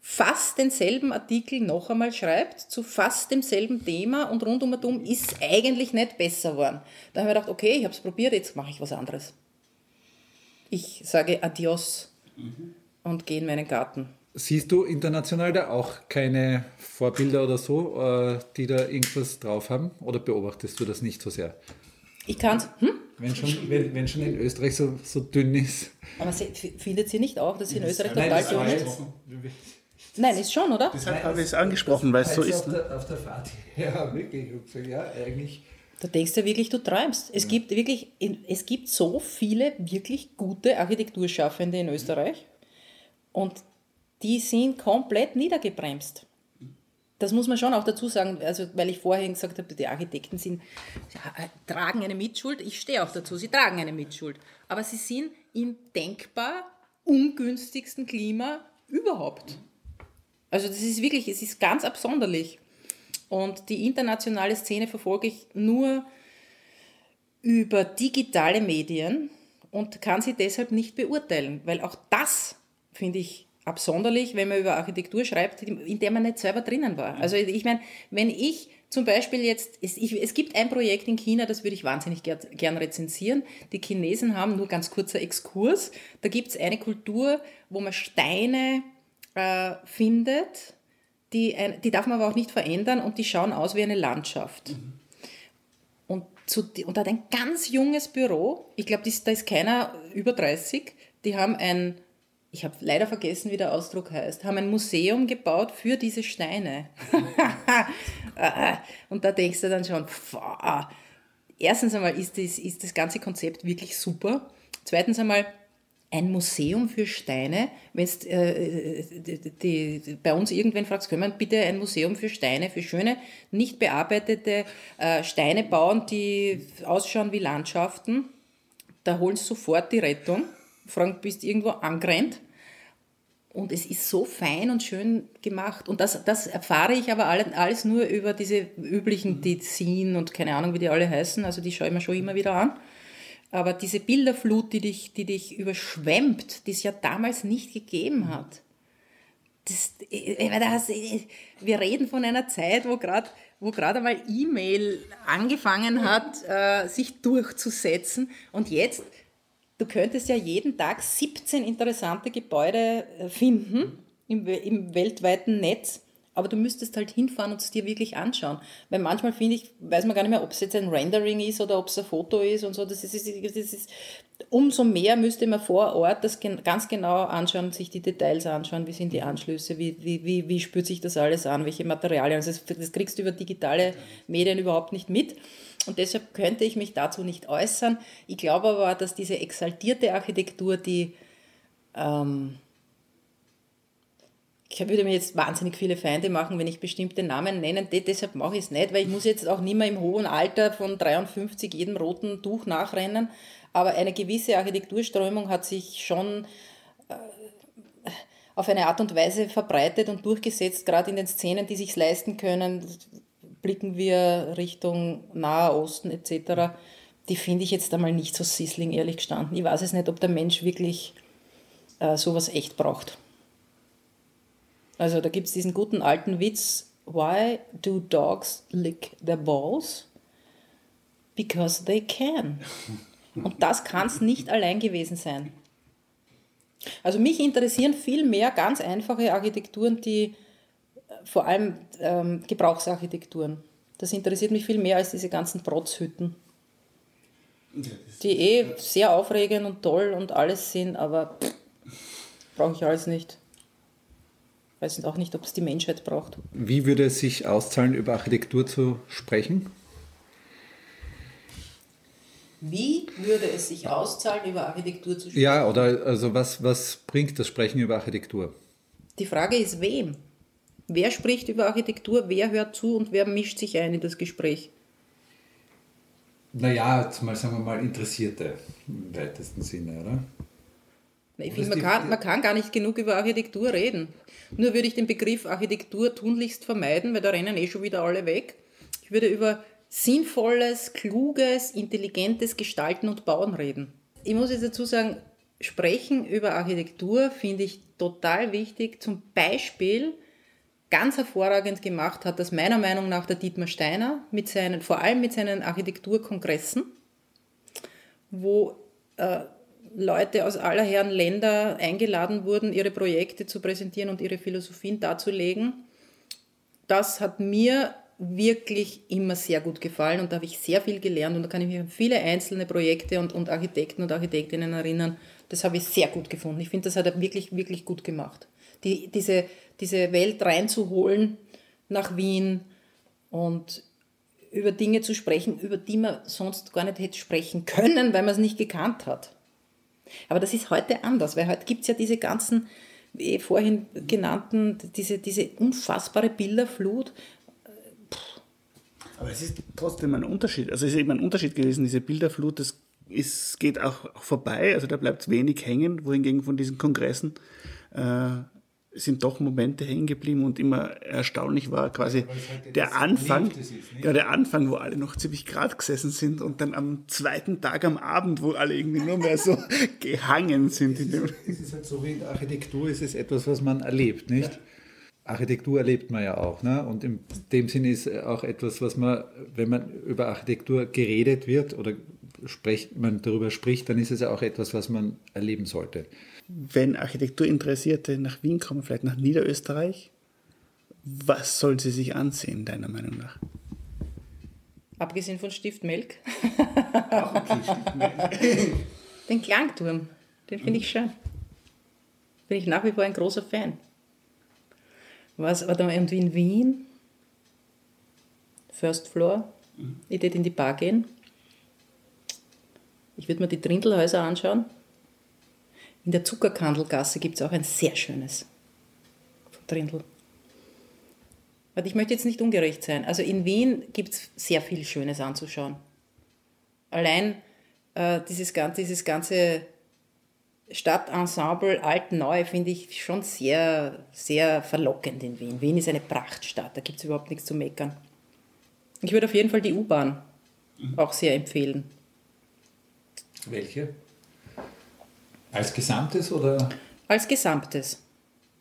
fast denselben Artikel noch einmal schreibt, zu fast demselben Thema und rundum und um ist eigentlich nicht besser geworden. Da habe ich gedacht, okay, ich habe es probiert, jetzt mache ich was anderes. Ich sage Adios mhm. und gehe in meinen Garten. Siehst du international da auch keine Vorbilder oder so, äh, die da irgendwas drauf haben? Oder beobachtest du das nicht so sehr? Ich kann es. Hm? Wenn schon, wenn, wenn schon in Österreich so, so dünn ist. Aber findet sie nicht auch, dass sie in Österreich total dünn ist? Nein, ist schon, oder? Deshalb habe ich es angesprochen, weil es so ist. Auf, ne? der, auf der Fahrt. Ja, wirklich. Ja, eigentlich. Da denkst du wirklich, du träumst. Es ja. gibt wirklich, es gibt so viele wirklich gute Architekturschaffende in Österreich und die sind komplett niedergebremst. Das muss man schon auch dazu sagen, also weil ich vorhin gesagt habe, die Architekten sind, ja, tragen eine Mitschuld. Ich stehe auch dazu, sie tragen eine Mitschuld. Aber sie sind im denkbar ungünstigsten Klima überhaupt. Also das ist wirklich, es ist ganz absonderlich. Und die internationale Szene verfolge ich nur über digitale Medien und kann sie deshalb nicht beurteilen, weil auch das finde ich absonderlich, wenn man über Architektur schreibt, in der man nicht selber drinnen war. Also ich meine, wenn ich zum Beispiel jetzt, es, ich, es gibt ein Projekt in China, das würde ich wahnsinnig ger, gern rezensieren. Die Chinesen haben, nur ganz kurzer Exkurs, da gibt es eine Kultur, wo man Steine äh, findet, die, ein, die darf man aber auch nicht verändern und die schauen aus wie eine Landschaft. Mhm. Und, zu, und da hat ein ganz junges Büro, ich glaube, da ist keiner über 30, die haben ein, ich habe leider vergessen, wie der Ausdruck heißt, haben ein Museum gebaut für diese Steine. und da denkst du dann schon, pff, erstens einmal ist das, ist das ganze Konzept wirklich super. Zweitens einmal, ein Museum für Steine. Wenn du äh, bei uns irgendwen fragst, können wir bitte ein Museum für Steine, für schöne, nicht bearbeitete äh, Steine bauen, die ausschauen wie Landschaften, da holen sie sofort die Rettung, fragen, bist du irgendwo angerannt. Und es ist so fein und schön gemacht. Und das, das erfahre ich aber alles nur über diese üblichen, die ziehen und keine Ahnung, wie die alle heißen. Also die schaue ich mir schon immer wieder an. Aber diese Bilderflut, die dich, die dich überschwemmt, die es ja damals nicht gegeben hat. Das, das, wir reden von einer Zeit, wo gerade wo gerade einmal E-Mail angefangen hat, äh, sich durchzusetzen. Und jetzt, du könntest ja jeden Tag 17 interessante Gebäude äh, finden im, im weltweiten Netz. aber du müsstest halt hinfahren und es dir wirklich anschauen. Weil manchmal finde ich, weiß man gar nicht mehr, ob es jetzt ein Rendering ist oder ob es ein Foto ist und so. Das ist, das ist, umso mehr müsste man vor Ort das ganz genau anschauen, sich die Details anschauen, wie sind die Anschlüsse, wie, wie, wie, wie spürt sich das alles an, welche Materialien. Also das, das kriegst du über digitale Medien überhaupt nicht mit. Und deshalb könnte ich mich dazu nicht äußern. Ich glaube aber, dass diese exaltierte Architektur, die ähm, ich würde mir jetzt wahnsinnig viele Feinde machen, wenn ich bestimmte Namen nenne. Deshalb mache ich es nicht, weil ich muss jetzt auch nicht mehr im hohen Alter von 53 jedem roten Tuch nachrennen. Aber eine gewisse Architekturströmung hat sich schon äh, auf eine Art und Weise verbreitet und durchgesetzt, gerade in den Szenen, die sich leisten können. Blicken wir Richtung Nahe Osten etc. Die finde ich jetzt einmal nicht so sissling, ehrlich gestanden. Ich weiß es nicht, ob der Mensch wirklich äh, sowas echt braucht. Also da gibt es diesen guten alten Witz, Why do dogs lick their balls? Because they can. Und das kann es nicht allein gewesen sein. Also mich interessieren viel mehr ganz einfache Architekturen, die vor allem ähm, Gebrauchsarchitekturen. Das interessiert mich viel mehr als diese ganzen Protzhütten. Die eh sehr aufregend und toll und alles sind, aber brauche ich alles nicht weiß auch nicht, ob es die Menschheit braucht. Wie würde es sich auszahlen, über Architektur zu sprechen? Wie würde es sich auszahlen, über Architektur zu sprechen? Ja, oder also was, was bringt das Sprechen über Architektur? Die Frage ist, wem? Wer spricht über Architektur, wer hört zu und wer mischt sich ein in das Gespräch? Naja, zumal sagen wir mal Interessierte im weitesten Sinne, oder? Ich finde, man kann, man kann gar nicht genug über Architektur reden. Nur würde ich den Begriff Architektur tunlichst vermeiden, weil da rennen eh schon wieder alle weg. Ich würde über sinnvolles, kluges, intelligentes Gestalten und Bauen reden. Ich muss jetzt dazu sagen, sprechen über Architektur finde ich total wichtig. Zum Beispiel ganz hervorragend gemacht hat das meiner Meinung nach der Dietmar Steiner mit seinen, vor allem mit seinen Architekturkongressen, wo äh, Leute aus aller Herren Länder eingeladen wurden, ihre Projekte zu präsentieren und ihre Philosophien darzulegen. Das hat mir wirklich immer sehr gut gefallen und da habe ich sehr viel gelernt und da kann ich mich an viele einzelne Projekte und, und Architekten und Architektinnen erinnern. Das habe ich sehr gut gefunden. Ich finde, das hat er wirklich, wirklich gut gemacht. Die, diese, diese Welt reinzuholen nach Wien und über Dinge zu sprechen, über die man sonst gar nicht hätte sprechen können, weil man es nicht gekannt hat. Aber das ist heute anders, weil heute gibt es ja diese ganzen, wie vorhin genannten, diese, diese unfassbare Bilderflut. Aber es ist trotzdem ein Unterschied. Also es ist eben ein Unterschied gewesen, diese Bilderflut, das ist, geht auch, auch vorbei, also da bleibt wenig hängen, wohingegen von diesen Kongressen äh, sind doch Momente hängen geblieben und immer erstaunlich war quasi halt der Anfang, ja, der Anfang, wo alle noch ziemlich grad gesessen sind und dann am zweiten Tag am Abend, wo alle irgendwie nur mehr so gehangen sind. Es ist, es ist halt so wie in der Architektur, ist es etwas, was man erlebt, nicht? Ja. Architektur erlebt man ja auch. Ne? Und in dem Sinne ist auch etwas, was man, wenn man über Architektur geredet wird oder spricht, man darüber spricht, dann ist es ja auch etwas, was man erleben sollte wenn Architekturinteressierte nach Wien kommen, vielleicht nach Niederösterreich, was sollen sie sich ansehen, deiner Meinung nach? Abgesehen von Stift Melk. Auch okay, Stift Melk. Den Klangturm, den finde ich schön. Bin ich nach wie vor ein großer Fan. Was, warte mal, und in Wien, First Floor, mhm. ich würde in die Bar gehen. Ich würde mir die Trindelhäuser anschauen. In der Zuckerkandelgasse gibt es auch ein sehr schönes Trindl. Aber ich möchte jetzt nicht ungerecht sein. Also in Wien gibt es sehr viel Schönes anzuschauen. Allein äh, dieses, ganze, dieses ganze Stadtensemble alt-neu finde ich schon sehr, sehr verlockend in Wien. Wien ist eine Prachtstadt, da gibt es überhaupt nichts zu meckern. Ich würde auf jeden Fall die U-Bahn mhm. auch sehr empfehlen. Welche? Als Gesamtes oder? Als Gesamtes.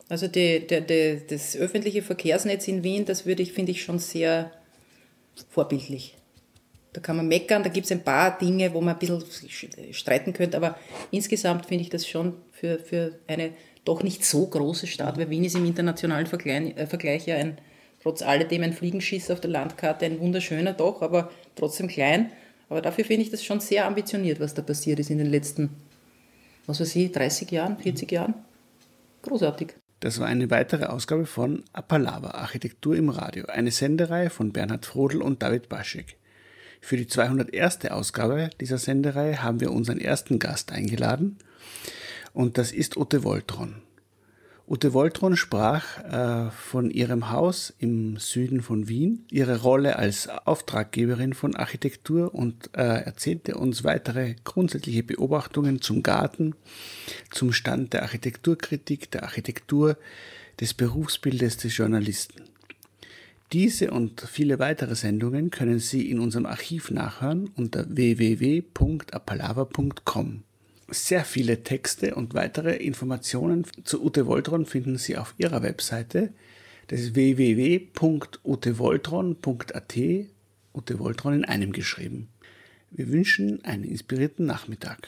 Also die, die, die, das öffentliche Verkehrsnetz in Wien, das würde ich, finde ich schon sehr vorbildlich. Da kann man meckern, da gibt es ein paar Dinge, wo man ein bisschen streiten könnte, aber insgesamt finde ich das schon für, für eine doch nicht so große Stadt, weil Wien ist im internationalen Vergleich, äh, Vergleich ja ein, trotz alledem ein Fliegenschiss auf der Landkarte, ein wunderschöner doch, aber trotzdem klein. Aber dafür finde ich das schon sehr ambitioniert, was da passiert ist in den letzten, was weiß ich, 30 Jahren, 40 Jahren. Großartig. Das war eine weitere Ausgabe von Apalava, Architektur im Radio, eine Sendereihe von Bernhard Frodel und David Baschek. Für die 201. Ausgabe dieser Sendereihe haben wir unseren ersten Gast eingeladen und das ist Ute Voltron. Ute Voltron sprach äh, von ihrem Haus im Süden von Wien, ihre Rolle als Auftraggeberin von Architektur und äh, erzählte uns weitere grundsätzliche Beobachtungen zum Garten, zum Stand der Architekturkritik, der Architektur, des Berufsbildes des Journalisten. Diese und viele weitere Sendungen können Sie in unserem Archiv nachhören unter www.apalava.com. Sehr viele Texte und weitere Informationen zu Ute Voltron finden Sie auf ihrer Webseite. Das ist www.utevoltron.at, Ute Voltron in einem geschrieben. Wir wünschen einen inspirierten Nachmittag.